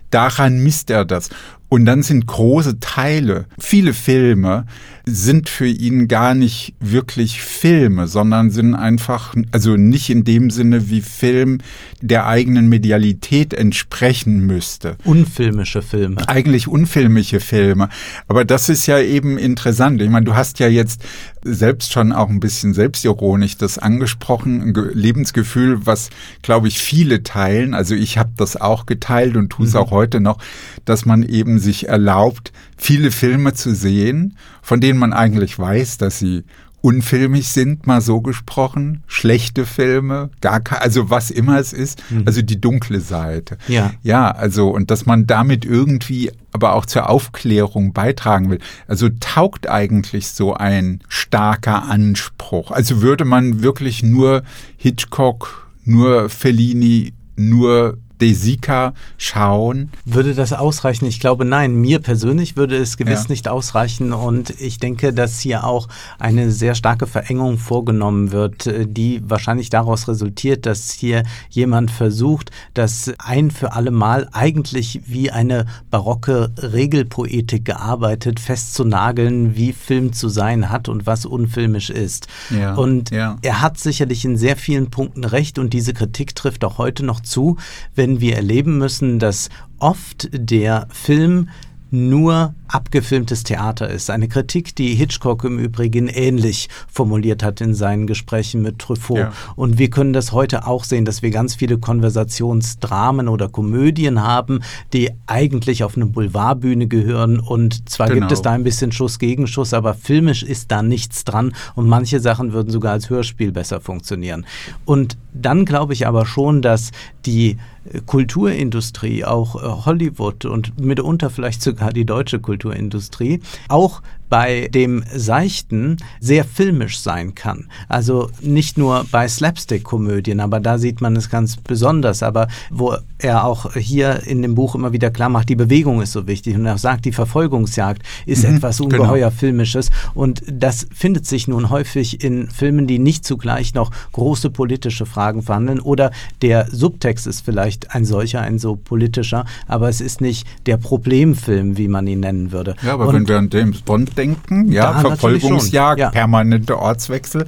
Daran misst er das. Und dann sind große Teile, viele Filme sind für ihn gar nicht wirklich Filme, sondern sind einfach, also nicht in dem Sinne wie Film der eigenen Medialität entsprechen müsste. Unfilmische Filme. Eigentlich unfilmische Filme. Aber das ist ja eben interessant. Ich meine, du hast ja jetzt selbst schon auch ein bisschen selbstironisch das angesprochen, ein Lebensgefühl, was, glaube ich, viele teilen. Also ich habe das auch geteilt und tue es mhm. auch heute noch, dass man eben sich erlaubt, viele Filme zu sehen, von denen man eigentlich weiß, dass sie unfilmig sind, mal so gesprochen, schlechte Filme, gar kein, also was immer es ist, mhm. also die dunkle Seite. Ja. Ja, also und dass man damit irgendwie aber auch zur Aufklärung beitragen will. Also taugt eigentlich so ein starker Anspruch. Also würde man wirklich nur Hitchcock, nur Fellini, nur Desika schauen. Würde das ausreichen? Ich glaube, nein. Mir persönlich würde es gewiss ja. nicht ausreichen. Und ich denke, dass hier auch eine sehr starke Verengung vorgenommen wird, die wahrscheinlich daraus resultiert, dass hier jemand versucht, das ein für alle Mal eigentlich wie eine barocke Regelpoetik gearbeitet, festzunageln, wie Film zu sein hat und was unfilmisch ist. Ja. Und ja. er hat sicherlich in sehr vielen Punkten recht und diese Kritik trifft auch heute noch zu, wenn wenn wir erleben müssen, dass oft der Film nur abgefilmtes Theater ist. Eine Kritik, die Hitchcock im Übrigen ähnlich formuliert hat in seinen Gesprächen mit Truffaut. Ja. Und wir können das heute auch sehen, dass wir ganz viele Konversationsdramen oder Komödien haben, die eigentlich auf eine Boulevardbühne gehören. Und zwar genau. gibt es da ein bisschen Schuss gegen Schuss, aber filmisch ist da nichts dran. Und manche Sachen würden sogar als Hörspiel besser funktionieren. Und dann glaube ich aber schon, dass die Kulturindustrie, auch äh, Hollywood und mitunter vielleicht sogar die deutsche Kulturindustrie, auch bei dem Seichten sehr filmisch sein kann. Also nicht nur bei Slapstick-Komödien, aber da sieht man es ganz besonders. Aber wo er auch hier in dem Buch immer wieder klar macht, die Bewegung ist so wichtig und er sagt, die Verfolgungsjagd ist mhm, etwas genau. ungeheuer genau. Filmisches. Und das findet sich nun häufig in Filmen, die nicht zugleich noch große politische Fragen verhandeln. Oder der Subtext ist vielleicht ein solcher, ein so politischer, aber es ist nicht der Problemfilm, wie man ihn nennen würde. Ja, aber und wenn wir an James Bond denken, ja, da Verfolgungsjagd, ja. permanente Ortswechsel.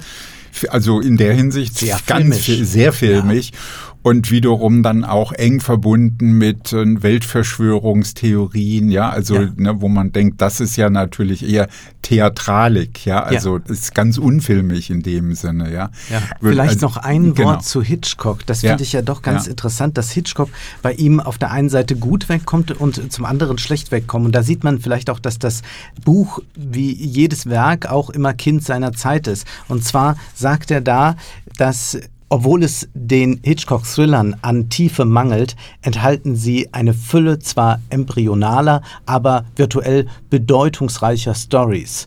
Also in der Hinsicht sehr ganz filmisch. sehr filmig. Ja und wiederum dann auch eng verbunden mit äh, Weltverschwörungstheorien, ja, also ja. Ne, wo man denkt, das ist ja natürlich eher Theatralik, ja, also ja. ist ganz unfilmig in dem Sinne, ja. ja. Vielleicht also, noch ein genau. Wort zu Hitchcock. Das finde ich ja doch ganz interessant, dass Hitchcock bei ihm auf der einen Seite gut wegkommt und zum anderen schlecht wegkommt. Und da sieht man vielleicht auch, dass das Buch wie jedes Werk auch immer Kind seiner Zeit ist. Und zwar sagt er da, dass obwohl es den Hitchcock-Thrillern an Tiefe mangelt, enthalten sie eine Fülle zwar embryonaler, aber virtuell bedeutungsreicher Stories.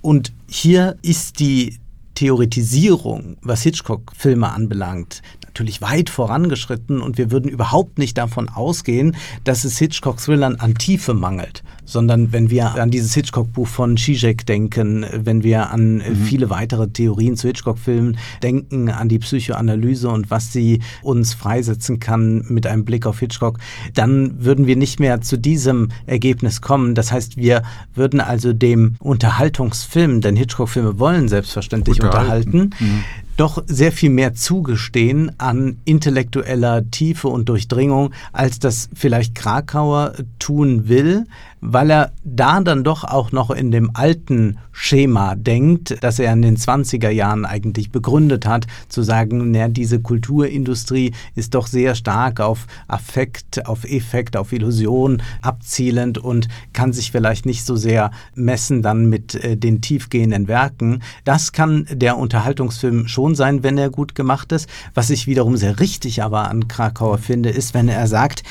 Und hier ist die Theoretisierung, was Hitchcock-Filme anbelangt, natürlich weit vorangeschritten und wir würden überhaupt nicht davon ausgehen, dass es Hitchcock-Thrillern an Tiefe mangelt sondern wenn wir an dieses Hitchcock-Buch von Zizek denken, wenn wir an mhm. viele weitere Theorien zu Hitchcock-Filmen denken, an die Psychoanalyse und was sie uns freisetzen kann mit einem Blick auf Hitchcock, dann würden wir nicht mehr zu diesem Ergebnis kommen. Das heißt, wir würden also dem Unterhaltungsfilm, denn Hitchcock-Filme wollen selbstverständlich unterhalten, unterhalten mhm doch sehr viel mehr zugestehen an intellektueller Tiefe und Durchdringung, als das vielleicht Krakauer tun will, weil er da dann doch auch noch in dem alten Schema denkt, das er in den 20er Jahren eigentlich begründet hat, zu sagen, na, diese Kulturindustrie ist doch sehr stark auf Affekt, auf Effekt, auf Illusion abzielend und kann sich vielleicht nicht so sehr messen dann mit äh, den tiefgehenden Werken. Das kann der Unterhaltungsfilm schon sein, wenn er gut gemacht ist. Was ich wiederum sehr richtig aber an Krakauer finde, ist, wenn er sagt,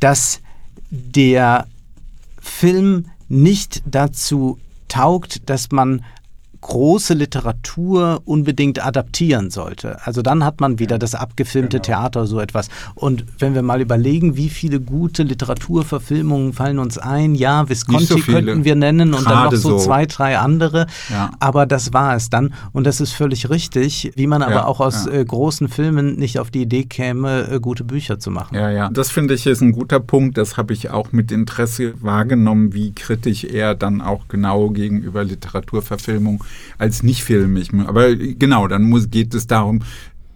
dass der Film nicht dazu taugt, dass man große Literatur unbedingt adaptieren sollte. Also dann hat man wieder das abgefilmte genau. Theater, so etwas. Und wenn wir mal überlegen, wie viele gute Literaturverfilmungen fallen uns ein, ja, Visconti so könnten wir nennen und dann noch so, so, zwei, drei andere. Ja. Aber das war es dann. Und das ist völlig richtig, wie man aber ja, auch aus ja. äh, großen Filmen nicht auf die Idee käme, äh, gute Bücher zu machen. Ja, ja. Das finde ich ist ein guter Punkt. Das habe ich auch mit Interesse wahrgenommen, wie kritisch er dann auch genau gegenüber Literaturverfilmung als nicht filmig. Aber genau, dann muss, geht es darum,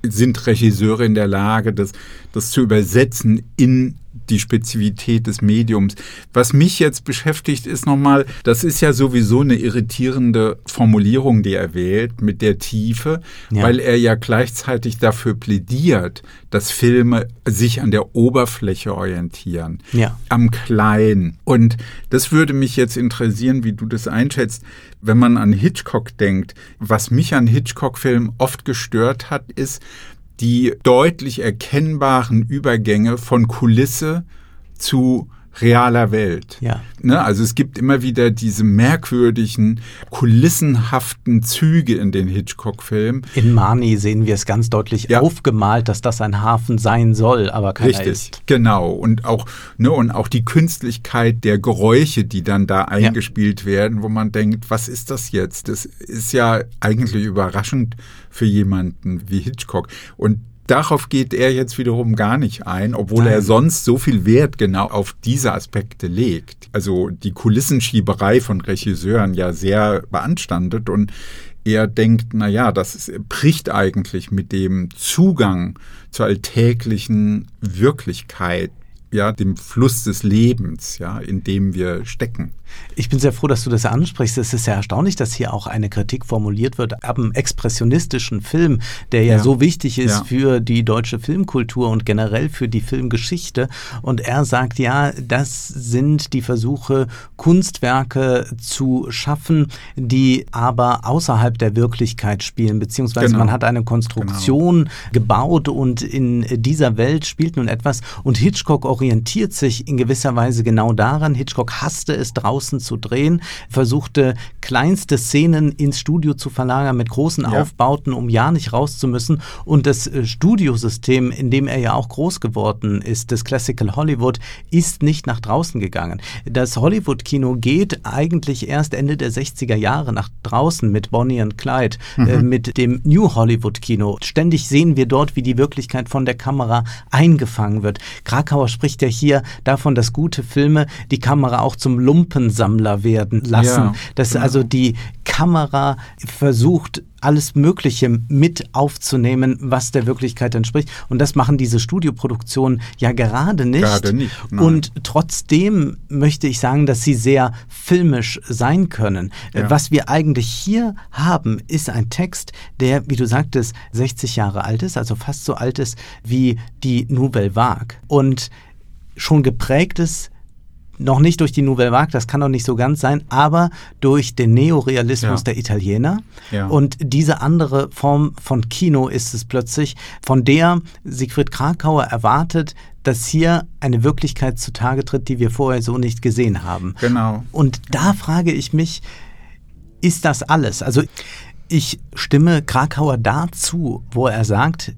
sind Regisseure in der Lage, das, das zu übersetzen in die Spezifität des Mediums. Was mich jetzt beschäftigt, ist nochmal, das ist ja sowieso eine irritierende Formulierung, die er wählt mit der Tiefe, ja. weil er ja gleichzeitig dafür plädiert, dass Filme sich an der Oberfläche orientieren, ja. am Kleinen. Und das würde mich jetzt interessieren, wie du das einschätzt. Wenn man an Hitchcock denkt, was mich an Hitchcock-Filmen oft gestört hat, ist, die deutlich erkennbaren Übergänge von Kulisse zu realer Welt. Ja. Ne, also es gibt immer wieder diese merkwürdigen, kulissenhaften Züge in den Hitchcock-Filmen. In Marnie sehen wir es ganz deutlich ja. aufgemalt, dass das ein Hafen sein soll, aber keiner Richtig, ist. genau. Und auch, ne, und auch die Künstlichkeit der Geräusche, die dann da eingespielt ja. werden, wo man denkt, was ist das jetzt? Das ist ja eigentlich überraschend für jemanden wie Hitchcock. Und darauf geht er jetzt wiederum gar nicht ein, obwohl Nein. er sonst so viel Wert genau auf diese Aspekte legt. Also die Kulissenschieberei von Regisseuren ja sehr beanstandet und er denkt, na ja, das ist, bricht eigentlich mit dem Zugang zur alltäglichen Wirklichkeit ja, dem Fluss des Lebens, ja, in dem wir stecken. Ich bin sehr froh, dass du das ansprichst. Es ist sehr erstaunlich, dass hier auch eine Kritik formuliert wird am expressionistischen Film, der ja, ja. so wichtig ist ja. für die deutsche Filmkultur und generell für die Filmgeschichte. Und er sagt, ja, das sind die Versuche, Kunstwerke zu schaffen, die aber außerhalb der Wirklichkeit spielen, beziehungsweise genau. man hat eine Konstruktion genau. gebaut und in dieser Welt spielt nun etwas. Und Hitchcock orientiert sich in gewisser Weise genau daran. Hitchcock hasste es draußen zu drehen, versuchte kleinste Szenen ins Studio zu verlagern mit großen ja. Aufbauten, um ja nicht raus zu müssen. Und das äh, Studiosystem, in dem er ja auch groß geworden ist, das Classical Hollywood, ist nicht nach draußen gegangen. Das Hollywood-Kino geht eigentlich erst Ende der 60er Jahre nach draußen mit Bonnie und Clyde, äh, mhm. äh, mit dem New Hollywood-Kino. Ständig sehen wir dort, wie die Wirklichkeit von der Kamera eingefangen wird. Krakauer spricht spricht ja hier davon, dass gute Filme die Kamera auch zum Lumpensammler werden lassen. Ja, dass genau. also die Kamera versucht, alles Mögliche mit aufzunehmen, was der Wirklichkeit entspricht. Und das machen diese Studioproduktionen ja gerade nicht. Gerade nicht. Nein. Und trotzdem möchte ich sagen, dass sie sehr filmisch sein können. Ja. Was wir eigentlich hier haben, ist ein Text, der, wie du sagtest, 60 Jahre alt ist, also fast so alt ist wie die Nouvelle Vague. Und schon geprägt ist, noch nicht durch die Nouvelle Vague, das kann doch nicht so ganz sein, aber durch den Neorealismus ja. der Italiener. Ja. Und diese andere Form von Kino ist es plötzlich, von der Siegfried Krakauer erwartet, dass hier eine Wirklichkeit zutage tritt, die wir vorher so nicht gesehen haben. Genau. Und da frage ich mich, ist das alles? Also ich stimme Krakauer dazu, wo er sagt,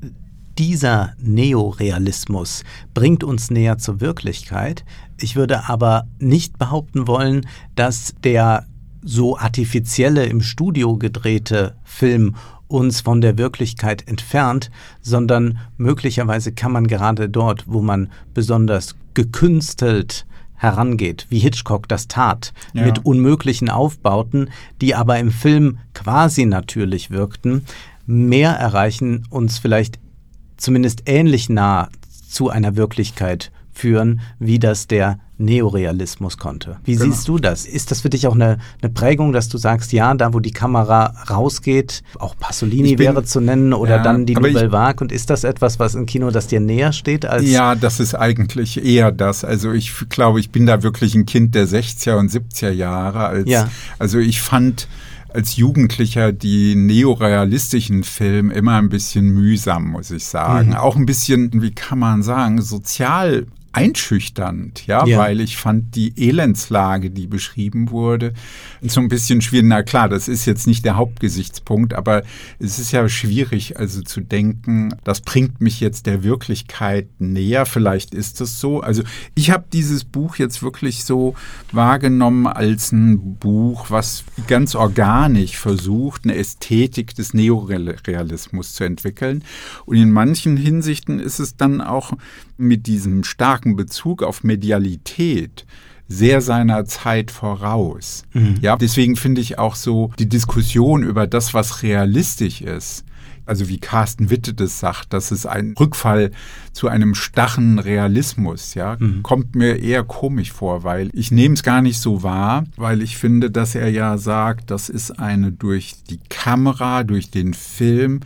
dieser Neorealismus bringt uns näher zur Wirklichkeit. Ich würde aber nicht behaupten wollen, dass der so artifizielle im Studio gedrehte Film uns von der Wirklichkeit entfernt, sondern möglicherweise kann man gerade dort, wo man besonders gekünstelt herangeht, wie Hitchcock das tat, ja. mit unmöglichen Aufbauten, die aber im Film quasi natürlich wirkten, mehr erreichen, uns vielleicht zumindest ähnlich nah zu einer Wirklichkeit führen, wie das der Neorealismus konnte. Wie genau. siehst du das? Ist das für dich auch eine, eine, Prägung, dass du sagst, ja, da wo die Kamera rausgeht, auch Pasolini bin, wäre zu nennen oder ja, dann die Nouvelle Vague und ist das etwas, was im Kino, das dir näher steht als Ja, das ist eigentlich eher das. Also ich glaube, ich bin da wirklich ein Kind der 60er und 70er Jahre als ja. also ich fand als Jugendlicher die neorealistischen Filme immer ein bisschen mühsam, muss ich sagen. Mhm. Auch ein bisschen, wie kann man sagen, sozial einschüchternd, ja, ja, weil ich fand die Elendslage, die beschrieben wurde, so ein bisschen schwierig. Na klar, das ist jetzt nicht der Hauptgesichtspunkt, aber es ist ja schwierig, also zu denken, das bringt mich jetzt der Wirklichkeit näher. Vielleicht ist es so. Also ich habe dieses Buch jetzt wirklich so wahrgenommen als ein Buch, was ganz organisch versucht, eine Ästhetik des Neorealismus zu entwickeln. Und in manchen Hinsichten ist es dann auch mit diesem starken Bezug auf Medialität sehr seiner Zeit voraus. Mhm. Ja, deswegen finde ich auch so die Diskussion über das, was realistisch ist, also wie Carsten Witte das sagt, das ist ein Rückfall zu einem starren Realismus, ja, mhm. kommt mir eher komisch vor, weil ich nehme es gar nicht so wahr, weil ich finde, dass er ja sagt, das ist eine durch die Kamera, durch den Film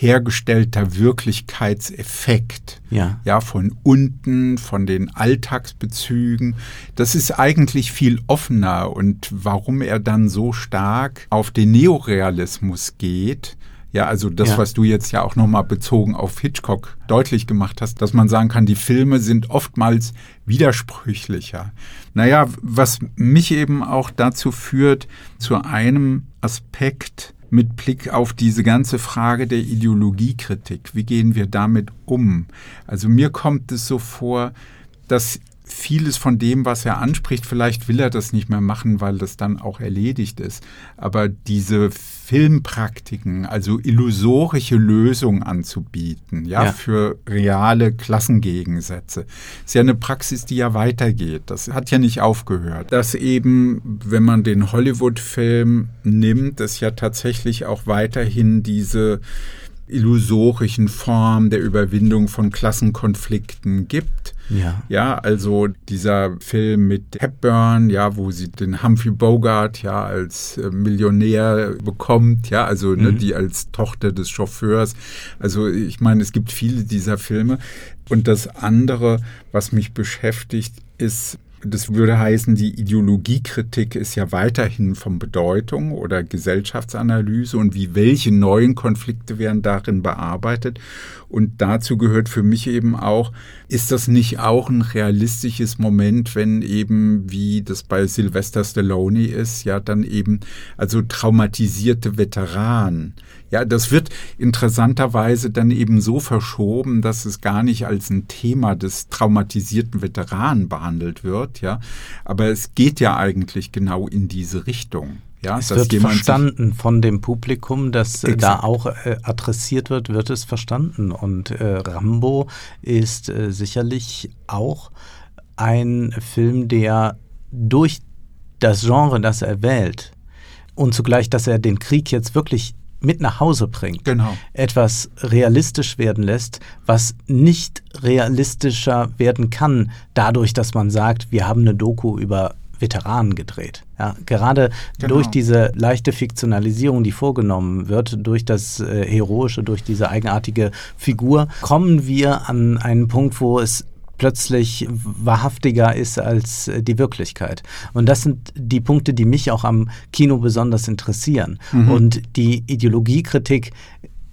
hergestellter Wirklichkeitseffekt. Ja. Ja, von unten, von den Alltagsbezügen. Das ist eigentlich viel offener und warum er dann so stark auf den Neorealismus geht, ja, also das, ja. was du jetzt ja auch nochmal bezogen auf Hitchcock deutlich gemacht hast, dass man sagen kann, die Filme sind oftmals widersprüchlicher. Naja, was mich eben auch dazu führt, zu einem Aspekt, mit Blick auf diese ganze Frage der Ideologiekritik. Wie gehen wir damit um? Also mir kommt es so vor, dass vieles von dem, was er anspricht, vielleicht will er das nicht mehr machen, weil das dann auch erledigt ist. Aber diese Filmpraktiken, also illusorische Lösungen anzubieten, ja, ja, für reale Klassengegensätze, ist ja eine Praxis, die ja weitergeht. Das hat ja nicht aufgehört. Dass eben, wenn man den Hollywood-Film nimmt, es ja tatsächlich auch weiterhin diese illusorischen Form der Überwindung von Klassenkonflikten gibt. Ja. Ja, also dieser Film mit Hepburn, ja, wo sie den Humphrey Bogart ja als äh, Millionär bekommt, ja, also ne, mhm. ne, die als Tochter des Chauffeurs. Also ich meine, es gibt viele dieser Filme. Und das andere, was mich beschäftigt, ist das würde heißen, die Ideologiekritik ist ja weiterhin von Bedeutung oder Gesellschaftsanalyse und wie welche neuen Konflikte werden darin bearbeitet. Und dazu gehört für mich eben auch, ist das nicht auch ein realistisches Moment, wenn eben, wie das bei Sylvester Stallone ist, ja, dann eben, also traumatisierte Veteranen, ja, das wird interessanterweise dann eben so verschoben, dass es gar nicht als ein Thema des traumatisierten Veteranen behandelt wird, ja. Aber es geht ja eigentlich genau in diese Richtung. Ja, es wird verstanden von dem Publikum, das äh, exakt. da auch äh, adressiert wird, wird es verstanden. Und äh, Rambo ist äh, sicherlich auch ein Film, der durch das Genre, das er wählt und zugleich, dass er den Krieg jetzt wirklich mit nach Hause bringt, genau. etwas realistisch werden lässt, was nicht realistischer werden kann, dadurch, dass man sagt, wir haben eine Doku über Veteranen gedreht. Ja, gerade genau. durch diese leichte Fiktionalisierung, die vorgenommen wird, durch das äh, Heroische, durch diese eigenartige Figur, kommen wir an einen Punkt, wo es plötzlich wahrhaftiger ist als äh, die Wirklichkeit. Und das sind die Punkte, die mich auch am Kino besonders interessieren. Mhm. Und die Ideologiekritik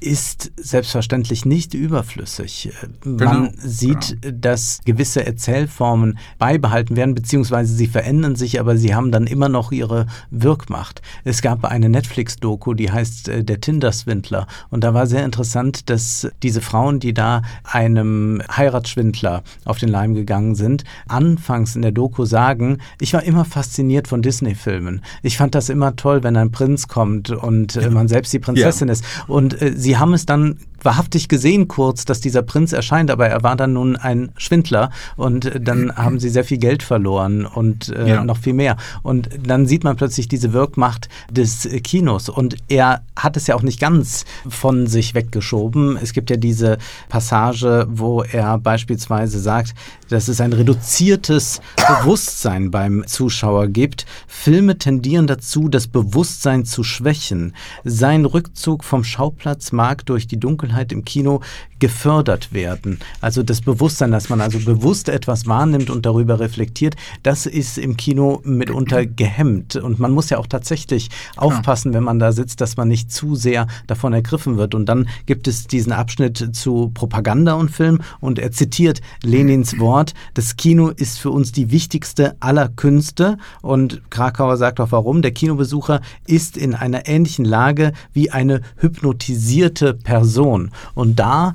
ist selbstverständlich nicht überflüssig. Man genau, sieht, genau. dass gewisse Erzählformen beibehalten werden, beziehungsweise sie verändern sich, aber sie haben dann immer noch ihre Wirkmacht. Es gab eine Netflix-Doku, die heißt äh, Der Tinder-Swindler. Und da war sehr interessant, dass diese Frauen, die da einem Heiratsschwindler auf den Leim gegangen sind, anfangs in der Doku sagen, ich war immer fasziniert von Disney-Filmen. Ich fand das immer toll, wenn ein Prinz kommt und äh, man selbst die Prinzessin ja. ist. Und äh, sie haben es dann wahrhaftig gesehen kurz, dass dieser Prinz erscheint, aber er war dann nun ein Schwindler und dann haben sie sehr viel Geld verloren und äh, ja. noch viel mehr. Und dann sieht man plötzlich diese Wirkmacht des Kinos und er hat es ja auch nicht ganz von sich weggeschoben. Es gibt ja diese Passage, wo er beispielsweise sagt, dass es ein reduziertes Bewusstsein beim Zuschauer gibt. Filme tendieren dazu, das Bewusstsein zu schwächen. Sein Rückzug vom Schauplatz mag durch die Dunkelheit im Kino gefördert werden. Also das Bewusstsein, dass man also bewusst etwas wahrnimmt und darüber reflektiert, das ist im Kino mitunter gehemmt. Und man muss ja auch tatsächlich aufpassen, wenn man da sitzt, dass man nicht zu sehr davon ergriffen wird. Und dann gibt es diesen Abschnitt zu Propaganda und Film und er zitiert Lenins Wort, das Kino ist für uns die wichtigste aller Künste. Und Krakauer sagt auch warum. Der Kinobesucher ist in einer ähnlichen Lage wie eine hypnotisierte Person. Und da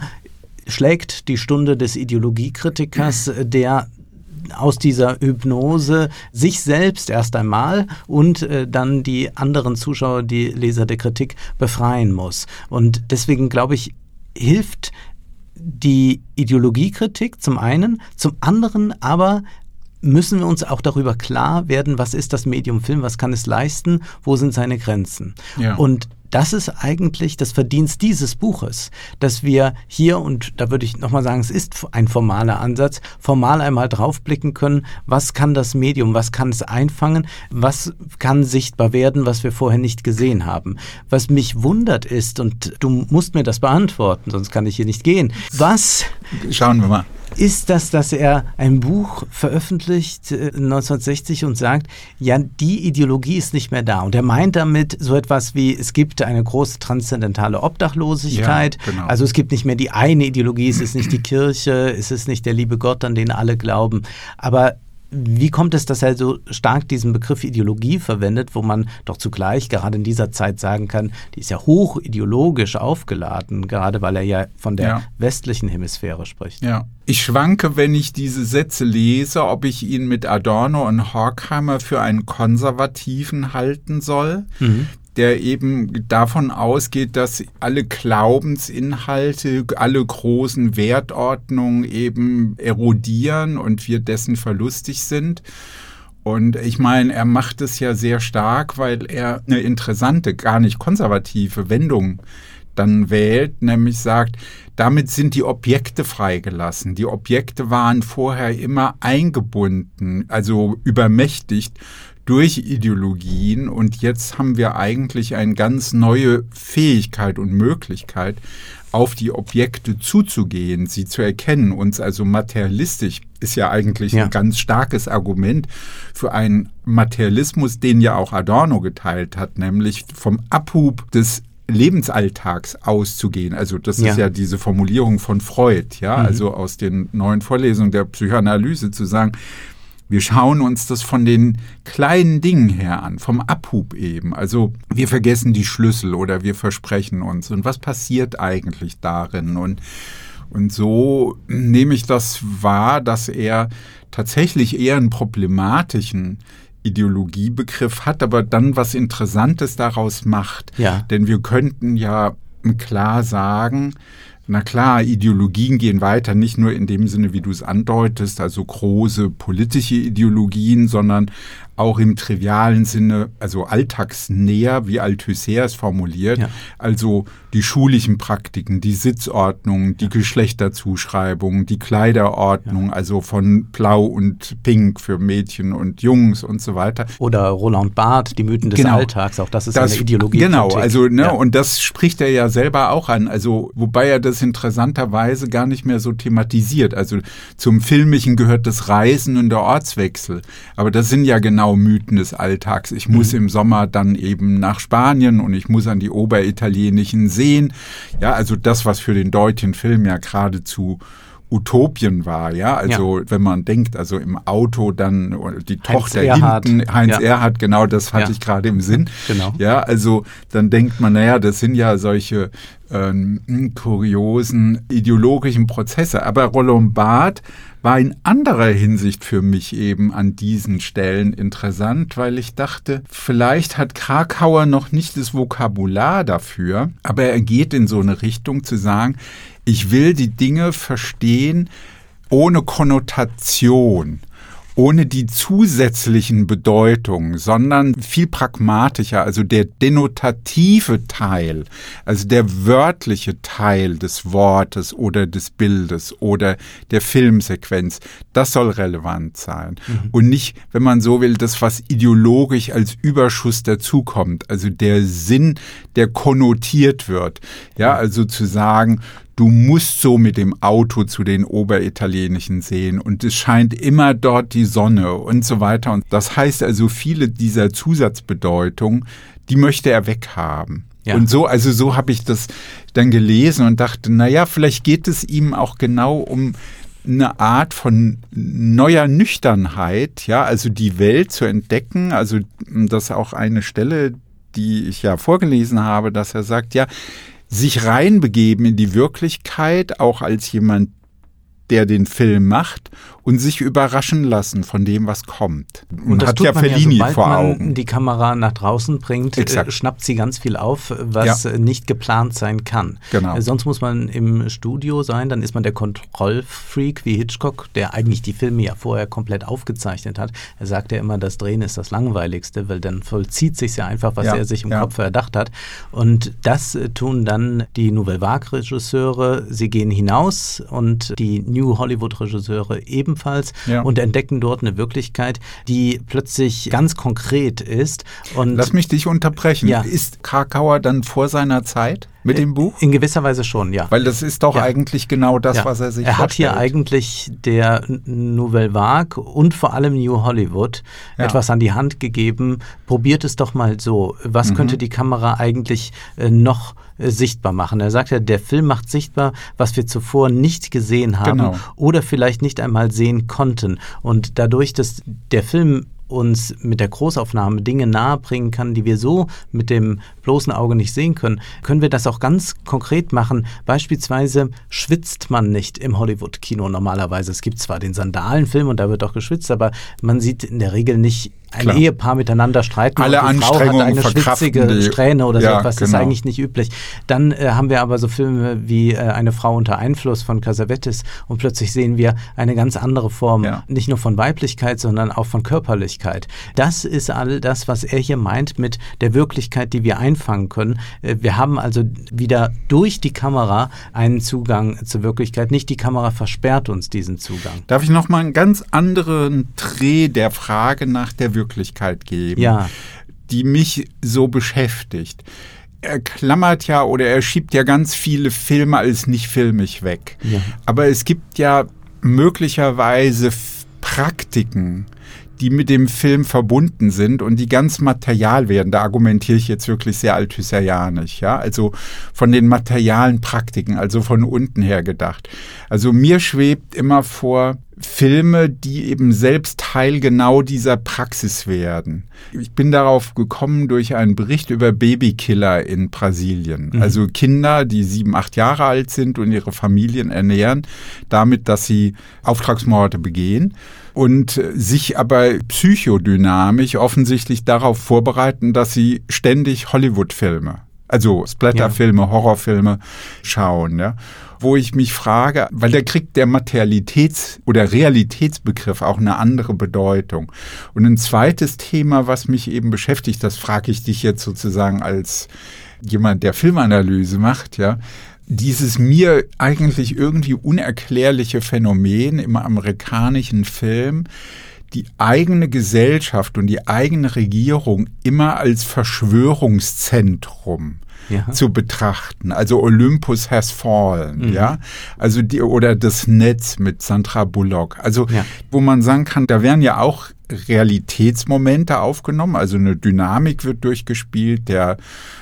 schlägt die Stunde des Ideologiekritikers, der aus dieser Hypnose sich selbst erst einmal und äh, dann die anderen Zuschauer, die Leser der Kritik befreien muss. Und deswegen glaube ich, hilft die Ideologiekritik zum einen, zum anderen aber müssen wir uns auch darüber klar werden, was ist das Medium Film, was kann es leisten, wo sind seine Grenzen. Ja. Und das ist eigentlich das Verdienst dieses Buches, dass wir hier, und da würde ich nochmal sagen, es ist ein formaler Ansatz, formal einmal draufblicken können, was kann das Medium, was kann es einfangen, was kann sichtbar werden, was wir vorher nicht gesehen haben. Was mich wundert ist, und du musst mir das beantworten, sonst kann ich hier nicht gehen, was... Schauen wir mal ist das, dass er ein Buch veröffentlicht äh, 1960 und sagt, ja, die Ideologie ist nicht mehr da. Und er meint damit so etwas wie, es gibt eine große transzendentale Obdachlosigkeit. Ja, genau. Also es gibt nicht mehr die eine Ideologie, es ist nicht die Kirche, es ist nicht der liebe Gott, an den alle glauben. Aber wie kommt es, dass er so stark diesen Begriff Ideologie verwendet, wo man doch zugleich gerade in dieser Zeit sagen kann, die ist ja hoch ideologisch aufgeladen, gerade weil er ja von der ja. westlichen Hemisphäre spricht. Ja. Ich schwanke, wenn ich diese Sätze lese, ob ich ihn mit Adorno und Horkheimer für einen Konservativen halten soll, mhm der eben davon ausgeht, dass alle Glaubensinhalte, alle großen Wertordnungen eben erodieren und wir dessen verlustig sind. Und ich meine, er macht es ja sehr stark, weil er eine interessante, gar nicht konservative Wendung dann wählt, nämlich sagt, damit sind die Objekte freigelassen. Die Objekte waren vorher immer eingebunden, also übermächtigt durch Ideologien und jetzt haben wir eigentlich eine ganz neue Fähigkeit und Möglichkeit, auf die Objekte zuzugehen, sie zu erkennen, uns also materialistisch ist ja eigentlich ja. ein ganz starkes Argument für einen Materialismus, den ja auch Adorno geteilt hat, nämlich vom Abhub des Lebensalltags auszugehen. Also das ja. ist ja diese Formulierung von Freud, ja, mhm. also aus den neuen Vorlesungen der Psychoanalyse zu sagen, wir schauen uns das von den kleinen Dingen her an, vom Abhub eben. Also wir vergessen die Schlüssel oder wir versprechen uns. Und was passiert eigentlich darin? Und, und so nehme ich das wahr, dass er tatsächlich eher einen problematischen Ideologiebegriff hat, aber dann was Interessantes daraus macht. Ja. Denn wir könnten ja klar sagen, na klar, Ideologien gehen weiter, nicht nur in dem Sinne, wie du es andeutest, also große politische Ideologien, sondern auch im trivialen Sinne, also alltagsnäher, wie Althusser es formuliert, ja. also die schulischen Praktiken, die Sitzordnung, die ja. Geschlechterzuschreibung, die Kleiderordnung, ja. also von Blau und Pink für Mädchen und Jungs und so weiter. Oder Roland Barth, die Mythen des genau. Alltags, auch das ist das, eine Ideologie. Genau, also ne, und das spricht er ja selber auch an, also wobei er das interessanterweise gar nicht mehr so thematisiert. Also zum Filmischen gehört das Reisen und der Ortswechsel, aber das sind ja genau genau Mythen des Alltags. Ich muss mhm. im Sommer dann eben nach Spanien und ich muss an die oberitalienischen Seen. Ja, also das, was für den deutschen Film ja geradezu Utopien war, ja. Also ja. wenn man denkt, also im Auto dann die Heinz Tochter Erhard. hinten, Heinz ja. Erhard, genau, das hatte ja. ich gerade im Sinn. Genau. Ja, also dann denkt man, naja, das sind ja solche ähm, kuriosen ideologischen Prozesse. Aber Roland Barth war in anderer Hinsicht für mich eben an diesen Stellen interessant, weil ich dachte, vielleicht hat Krakauer noch nicht das Vokabular dafür, aber er geht in so eine Richtung zu sagen, ich will die Dinge verstehen ohne Konnotation ohne die zusätzlichen Bedeutungen, sondern viel pragmatischer, also der denotative Teil, also der wörtliche Teil des Wortes oder des Bildes oder der Filmsequenz, das soll relevant sein. Mhm. Und nicht, wenn man so will, das, was ideologisch als Überschuss dazukommt, also der Sinn, der konnotiert wird. Ja, also zu sagen, du musst so mit dem Auto zu den oberitalienischen Seen und es scheint immer dort die Sonne und so weiter. Und das heißt also, viele dieser Zusatzbedeutungen, die möchte er weghaben. Ja. Und so, also so habe ich das dann gelesen und dachte, naja, vielleicht geht es ihm auch genau um eine Art von neuer Nüchternheit, ja, also die Welt zu entdecken. Also das ist auch eine Stelle, die ich ja vorgelesen habe, dass er sagt, ja, sich reinbegeben in die Wirklichkeit, auch als jemand, der den Film macht und sich überraschen lassen von dem, was kommt. Und, und das hat ja Fellini ja, vor Augen. Man die Kamera nach draußen bringt, äh, schnappt sie ganz viel auf, was ja. nicht geplant sein kann. Genau. Äh, sonst muss man im Studio sein, dann ist man der Kontrollfreak wie Hitchcock, der eigentlich die Filme ja vorher komplett aufgezeichnet hat. Er sagt ja immer, das Drehen ist das Langweiligste, weil dann vollzieht sich ja einfach, was ja. er sich im Kopf erdacht hat. Und das äh, tun dann die Nouvelle Vague Regisseure. Sie gehen hinaus und die New Hollywood Regisseure ebenfalls ja. und entdecken dort eine Wirklichkeit, die plötzlich ganz konkret ist. Und Lass mich dich unterbrechen. Ja. Ist Krakauer dann vor seiner Zeit? Mit dem Buch? In gewisser Weise schon, ja. Weil das ist doch ja. eigentlich genau das, ja. was er sich Er hat hier eigentlich der Nouvelle Vague und vor allem New Hollywood ja. etwas an die Hand gegeben. Probiert es doch mal so. Was mhm. könnte die Kamera eigentlich äh, noch äh, sichtbar machen? Er sagt ja, der Film macht sichtbar, was wir zuvor nicht gesehen haben genau. oder vielleicht nicht einmal sehen konnten. Und dadurch, dass der Film uns mit der Großaufnahme Dinge nahebringen kann, die wir so mit dem bloßen Auge nicht sehen können, können wir das auch ganz konkret machen. Beispielsweise schwitzt man nicht im Hollywood-Kino normalerweise. Es gibt zwar den Sandalenfilm und da wird auch geschwitzt, aber man sieht in der Regel nicht ein Klar. Ehepaar miteinander streiten Alle und die Frau hat eine schwitzige Strähne oder ja, so etwas, genau. ist eigentlich nicht üblich. Dann äh, haben wir aber so Filme wie äh, Eine Frau unter Einfluss von Casavetes und plötzlich sehen wir eine ganz andere Form, ja. nicht nur von Weiblichkeit, sondern auch von Körperlichkeit. Das ist all das, was er hier meint mit der Wirklichkeit, die wir einfangen können. Äh, wir haben also wieder durch die Kamera einen Zugang zur Wirklichkeit. Nicht die Kamera versperrt uns diesen Zugang. Darf ich noch mal einen ganz anderen Dreh der Frage nach der Wirklichkeit geben, ja. die mich so beschäftigt? er klammert ja oder er schiebt ja ganz viele Filme als nicht filmig weg. Ja. Aber es gibt ja möglicherweise Praktiken, die mit dem Film verbunden sind und die ganz material werden. Da argumentiere ich jetzt wirklich sehr althusserjanisch, ja. Also von den materialen Praktiken, also von unten her gedacht. Also mir schwebt immer vor, Filme, die eben selbst Teil genau dieser Praxis werden. Ich bin darauf gekommen durch einen Bericht über Babykiller in Brasilien. Mhm. Also Kinder, die sieben, acht Jahre alt sind und ihre Familien ernähren, damit, dass sie Auftragsmorde begehen und sich aber psychodynamisch offensichtlich darauf vorbereiten, dass sie ständig Hollywood-Filme, also Splatterfilme, ja. Horrorfilme schauen, ja. Wo ich mich frage, weil da kriegt der Materialitäts- oder Realitätsbegriff auch eine andere Bedeutung. Und ein zweites Thema, was mich eben beschäftigt, das frage ich dich jetzt sozusagen als jemand, der Filmanalyse macht, ja dieses mir eigentlich irgendwie unerklärliche Phänomen im amerikanischen Film, die eigene Gesellschaft und die eigene Regierung immer als Verschwörungszentrum ja. zu betrachten. Also Olympus has fallen, mhm. ja. Also die, oder das Netz mit Sandra Bullock. Also, ja. wo man sagen kann, da werden ja auch Realitätsmomente aufgenommen, also eine Dynamik wird durchgespielt der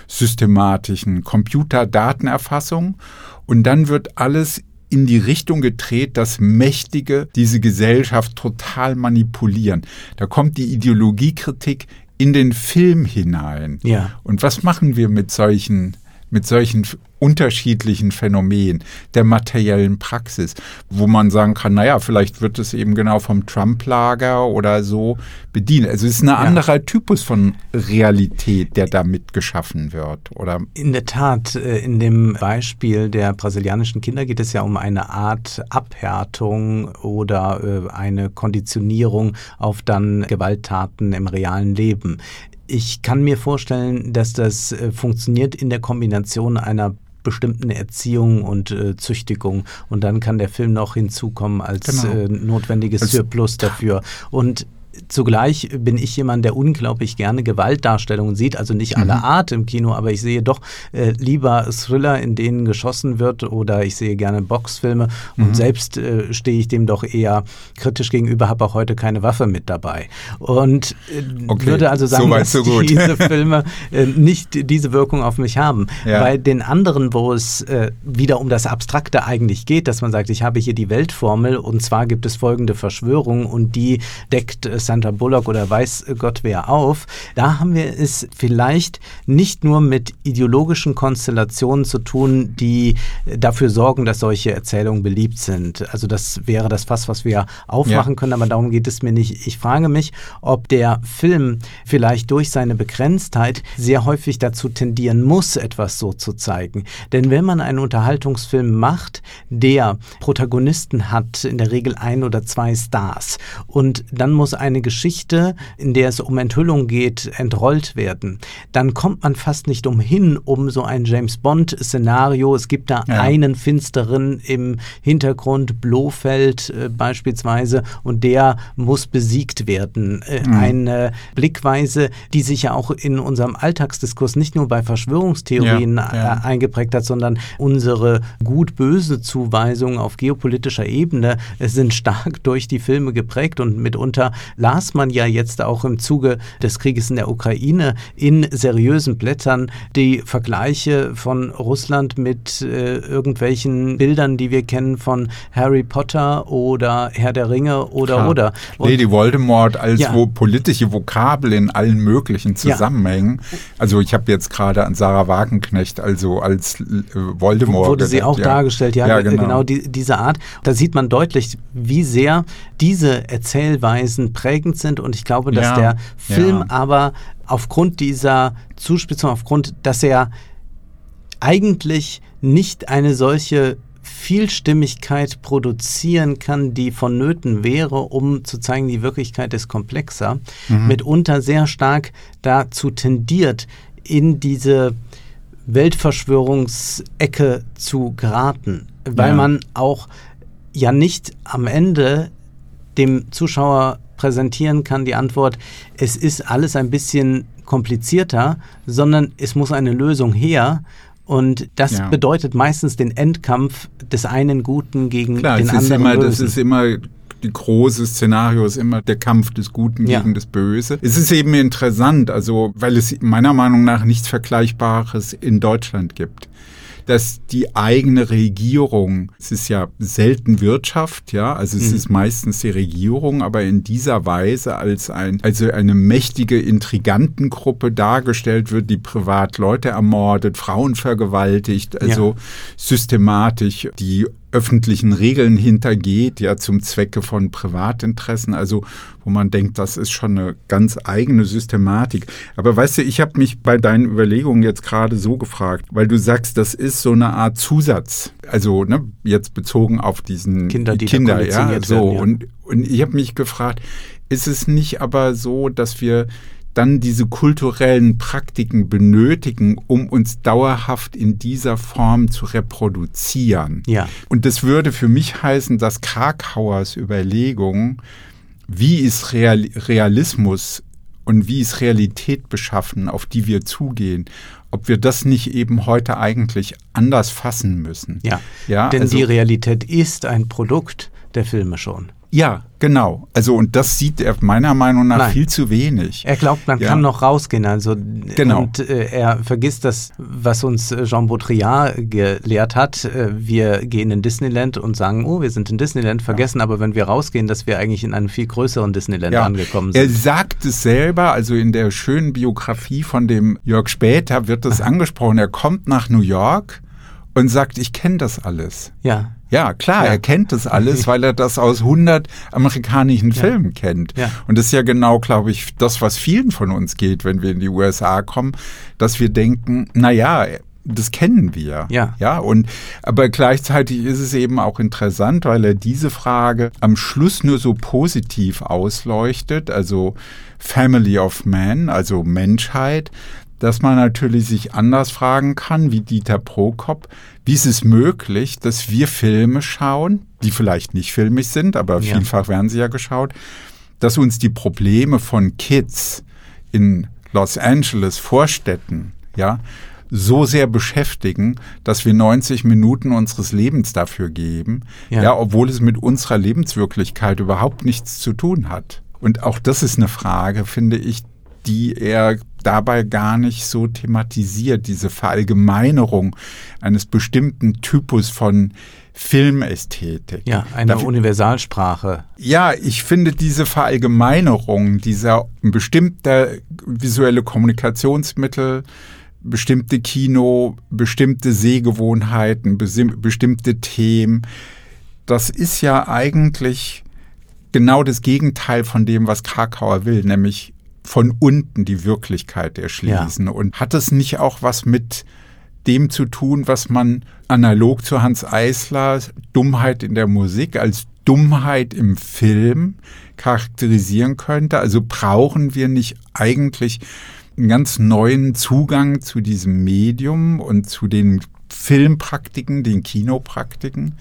systematischen Computerdatenerfassung und dann wird alles in die Richtung gedreht, dass Mächtige diese Gesellschaft total manipulieren. Da kommt die Ideologiekritik in den Film hinein. Ja. Und was machen wir mit solchen mit solchen unterschiedlichen Phänomenen der materiellen Praxis, wo man sagen kann, naja, vielleicht wird es eben genau vom Trump-Lager oder so bedient. Also es ist ein ja. anderer Typus von Realität, der damit geschaffen wird, oder? In der Tat, äh, in dem Beispiel der brasilianischen Kinder geht es ja um eine Art Abhärtung oder äh, eine Konditionierung auf dann Gewalttaten im realen Leben. Ich kann mir vorstellen, dass das äh, funktioniert in der Kombination einer bestimmten Erziehung und äh, Züchtigung. Und dann kann der Film noch hinzukommen als genau. äh, notwendiges Surplus dafür. Und zugleich bin ich jemand, der unglaublich gerne Gewaltdarstellungen sieht, also nicht mhm. aller Art im Kino, aber ich sehe doch äh, lieber Thriller, in denen geschossen wird oder ich sehe gerne Boxfilme mhm. und selbst äh, stehe ich dem doch eher kritisch gegenüber, habe auch heute keine Waffe mit dabei und äh, okay. würde also sagen, so dass so diese Filme äh, nicht diese Wirkung auf mich haben. Ja. Bei den anderen, wo es äh, wieder um das Abstrakte eigentlich geht, dass man sagt, ich habe hier die Weltformel und zwar gibt es folgende Verschwörung und die deckt es Sandra Bullock oder weiß Gott wer auf. Da haben wir es vielleicht nicht nur mit ideologischen Konstellationen zu tun, die dafür sorgen, dass solche Erzählungen beliebt sind. Also das wäre das Fass, was wir aufmachen ja. können, aber darum geht es mir nicht. Ich frage mich, ob der Film vielleicht durch seine Begrenztheit sehr häufig dazu tendieren muss, etwas so zu zeigen. Denn wenn man einen Unterhaltungsfilm macht, der Protagonisten hat, in der Regel ein oder zwei Stars, und dann muss eine eine Geschichte, in der es um Enthüllung geht, entrollt werden, dann kommt man fast nicht umhin, um so ein James Bond-Szenario. Es gibt da ja. einen Finsteren im Hintergrund, Blofeld äh, beispielsweise, und der muss besiegt werden. Äh, mhm. Eine Blickweise, die sich ja auch in unserem Alltagsdiskurs nicht nur bei Verschwörungstheorien ja, ja. Äh, eingeprägt hat, sondern unsere gut-böse Zuweisungen auf geopolitischer Ebene sind stark durch die Filme geprägt und mitunter las man ja jetzt auch im Zuge des Krieges in der Ukraine in seriösen Blättern die Vergleiche von Russland mit äh, irgendwelchen Bildern, die wir kennen von Harry Potter oder Herr der Ringe oder Klar. oder. Und, Lady Voldemort als ja. wo politische Vokabel in allen möglichen Zusammenhängen. Ja. Also ich habe jetzt gerade an Sarah Wagenknecht also als äh, Voldemort. Wurde sie auch ja. dargestellt, ja, ja genau, genau die, diese Art. Da sieht man deutlich, wie sehr diese Erzählweisen prägen prägend sind und ich glaube, dass ja, der Film ja. aber aufgrund dieser Zuspitzung, aufgrund, dass er eigentlich nicht eine solche Vielstimmigkeit produzieren kann, die vonnöten wäre, um zu zeigen, die Wirklichkeit ist komplexer, mhm. mitunter sehr stark dazu tendiert, in diese Weltverschwörungsecke zu geraten, weil ja. man auch ja nicht am Ende dem Zuschauer präsentieren kann, die Antwort, es ist alles ein bisschen komplizierter, sondern es muss eine Lösung her. Und das ja. bedeutet meistens den Endkampf des einen Guten gegen Klar, den anderen. Immer, Bösen. Das ist immer die große Szenario ist immer der Kampf des Guten ja. gegen das Böse. Es ist eben interessant, also weil es meiner Meinung nach nichts Vergleichbares in Deutschland gibt dass die eigene Regierung, es ist ja selten Wirtschaft, ja, also es mhm. ist meistens die Regierung, aber in dieser Weise als ein, also eine mächtige Intrigantengruppe dargestellt wird, die privat Leute ermordet, Frauen vergewaltigt, also ja. systematisch die öffentlichen Regeln hintergeht, ja zum Zwecke von Privatinteressen, also wo man denkt, das ist schon eine ganz eigene Systematik. Aber weißt du, ich habe mich bei deinen Überlegungen jetzt gerade so gefragt, weil du sagst, das ist so eine Art Zusatz, also ne, jetzt bezogen auf diesen Kinder, die Kinder, ja, so werden, ja. und und ich habe mich gefragt, ist es nicht aber so, dass wir dann diese kulturellen Praktiken benötigen, um uns dauerhaft in dieser Form zu reproduzieren. Ja. Und das würde für mich heißen, dass Krakauers Überlegung, wie ist Real Realismus und wie ist Realität beschaffen, auf die wir zugehen, ob wir das nicht eben heute eigentlich anders fassen müssen. Ja, ja denn also, die Realität ist ein Produkt der Filme schon. Ja, genau. Also und das sieht er meiner Meinung nach Nein. viel zu wenig. Er glaubt, man ja. kann noch rausgehen. Also genau. und äh, er vergisst das, was uns äh, Jean Baudrillard gelehrt hat. Äh, wir gehen in Disneyland und sagen, oh, wir sind in Disneyland, vergessen ja. aber, wenn wir rausgehen, dass wir eigentlich in einem viel größeren Disneyland ja. angekommen sind. Er sagt es selber, also in der schönen Biografie von dem Jörg Später wird das angesprochen. Er kommt nach New York und sagt, ich kenne das alles. Ja. Ja, klar, ja. er kennt das alles, weil er das aus 100 amerikanischen ja. Filmen kennt. Ja. Und das ist ja genau, glaube ich, das, was vielen von uns geht, wenn wir in die USA kommen, dass wir denken, na ja, das kennen wir. Ja. Ja, und, aber gleichzeitig ist es eben auch interessant, weil er diese Frage am Schluss nur so positiv ausleuchtet, also Family of Man, also Menschheit, dass man natürlich sich anders fragen kann, wie Dieter Prokop, wie ist es möglich, dass wir Filme schauen, die vielleicht nicht filmisch sind, aber ja. vielfach werden sie ja geschaut, dass uns die Probleme von Kids in Los Angeles, Vorstädten, ja, so sehr beschäftigen, dass wir 90 Minuten unseres Lebens dafür geben, ja. ja, obwohl es mit unserer Lebenswirklichkeit überhaupt nichts zu tun hat. Und auch das ist eine Frage, finde ich, die er dabei gar nicht so thematisiert, diese Verallgemeinerung eines bestimmten Typus von Filmästhetik. Ja, eine Dafür, Universalsprache. Ja, ich finde diese Verallgemeinerung dieser bestimmter visuelle Kommunikationsmittel, bestimmte Kino, bestimmte Sehgewohnheiten, bestimmte Themen, das ist ja eigentlich genau das Gegenteil von dem, was Krakauer will, nämlich von unten die Wirklichkeit erschließen. Ja. Und hat es nicht auch was mit dem zu tun, was man analog zu Hans Eisler Dummheit in der Musik als Dummheit im Film charakterisieren könnte? Also brauchen wir nicht eigentlich einen ganz neuen Zugang zu diesem Medium und zu den Filmpraktiken, den Kinopraktiken?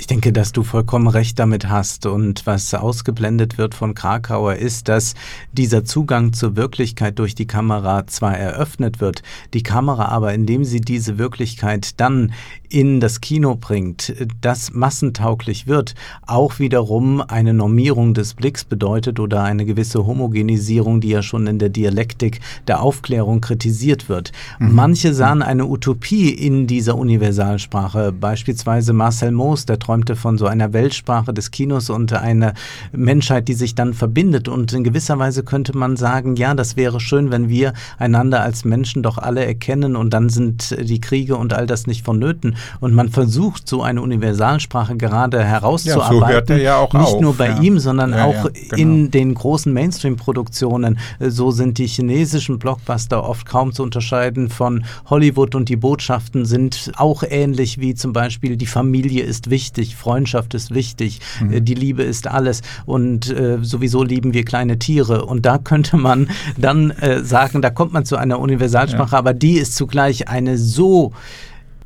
Ich denke, dass du vollkommen recht damit hast. Und was ausgeblendet wird von Krakauer ist, dass dieser Zugang zur Wirklichkeit durch die Kamera zwar eröffnet wird, die Kamera aber, indem sie diese Wirklichkeit dann in das Kino bringt, das massentauglich wird, auch wiederum eine Normierung des Blicks bedeutet oder eine gewisse Homogenisierung, die ja schon in der Dialektik der Aufklärung kritisiert wird. Mhm. Manche sahen eine Utopie in dieser Universalsprache, beispielsweise Marcel Moos, der träumte von so einer Weltsprache des Kinos und einer Menschheit, die sich dann verbindet. Und in gewisser Weise könnte man sagen, ja, das wäre schön, wenn wir einander als Menschen doch alle erkennen und dann sind die Kriege und all das nicht vonnöten. Und man versucht, so eine Universalsprache gerade herauszuarbeiten. Ja, so hört er ja auch Nicht auf, nur bei ja. ihm, sondern Ja, auch ja, genau. in den großen Mainstream-Produktionen. So sind die chinesischen Blockbuster oft kaum zu unterscheiden von Hollywood und die Botschaften sind auch ähnlich wie zum Beispiel die Familie ist wichtig, Freundschaft ist wichtig, Mhm. äh, die Liebe ist alles und äh, sowieso lieben wir kleine Tiere. Und da könnte man dann äh, sagen, da kommt man zu einer Universalsprache, aber die ist zugleich eine so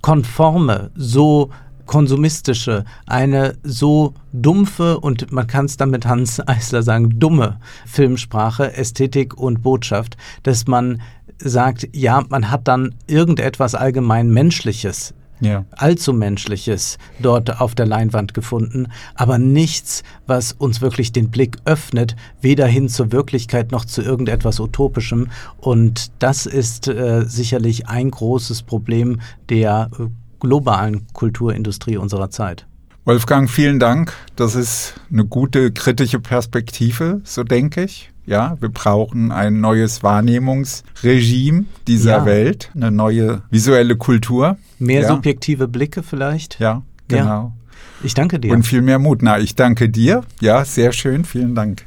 konforme, so konsumistische, eine so dumpfe und man kann es dann mit Hans Eisler sagen, dumme Filmsprache, Ästhetik und Botschaft, dass man sagt, ja, man hat dann irgendetwas allgemein Menschliches Ja. allzu Menschliches dort auf der Leinwand gefunden, aber nichts, was uns wirklich den Blick öffnet, weder hin zur Wirklichkeit noch zu irgendetwas Utopischem. Und das ist äh, sicherlich ein großes Problem der äh, globalen Kulturindustrie unserer Zeit. Wolfgang, vielen Dank. Das ist eine gute kritische Perspektive, so denke ich. Ja, wir brauchen ein neues Wahrnehmungsregime dieser Ja. Welt, eine neue visuelle Kultur. Mehr ja. subjektive Blicke vielleicht? Ja, genau. Ich danke dir. Und viel mehr Mut. Na, ich danke dir. Ja, sehr schön. Vielen Dank.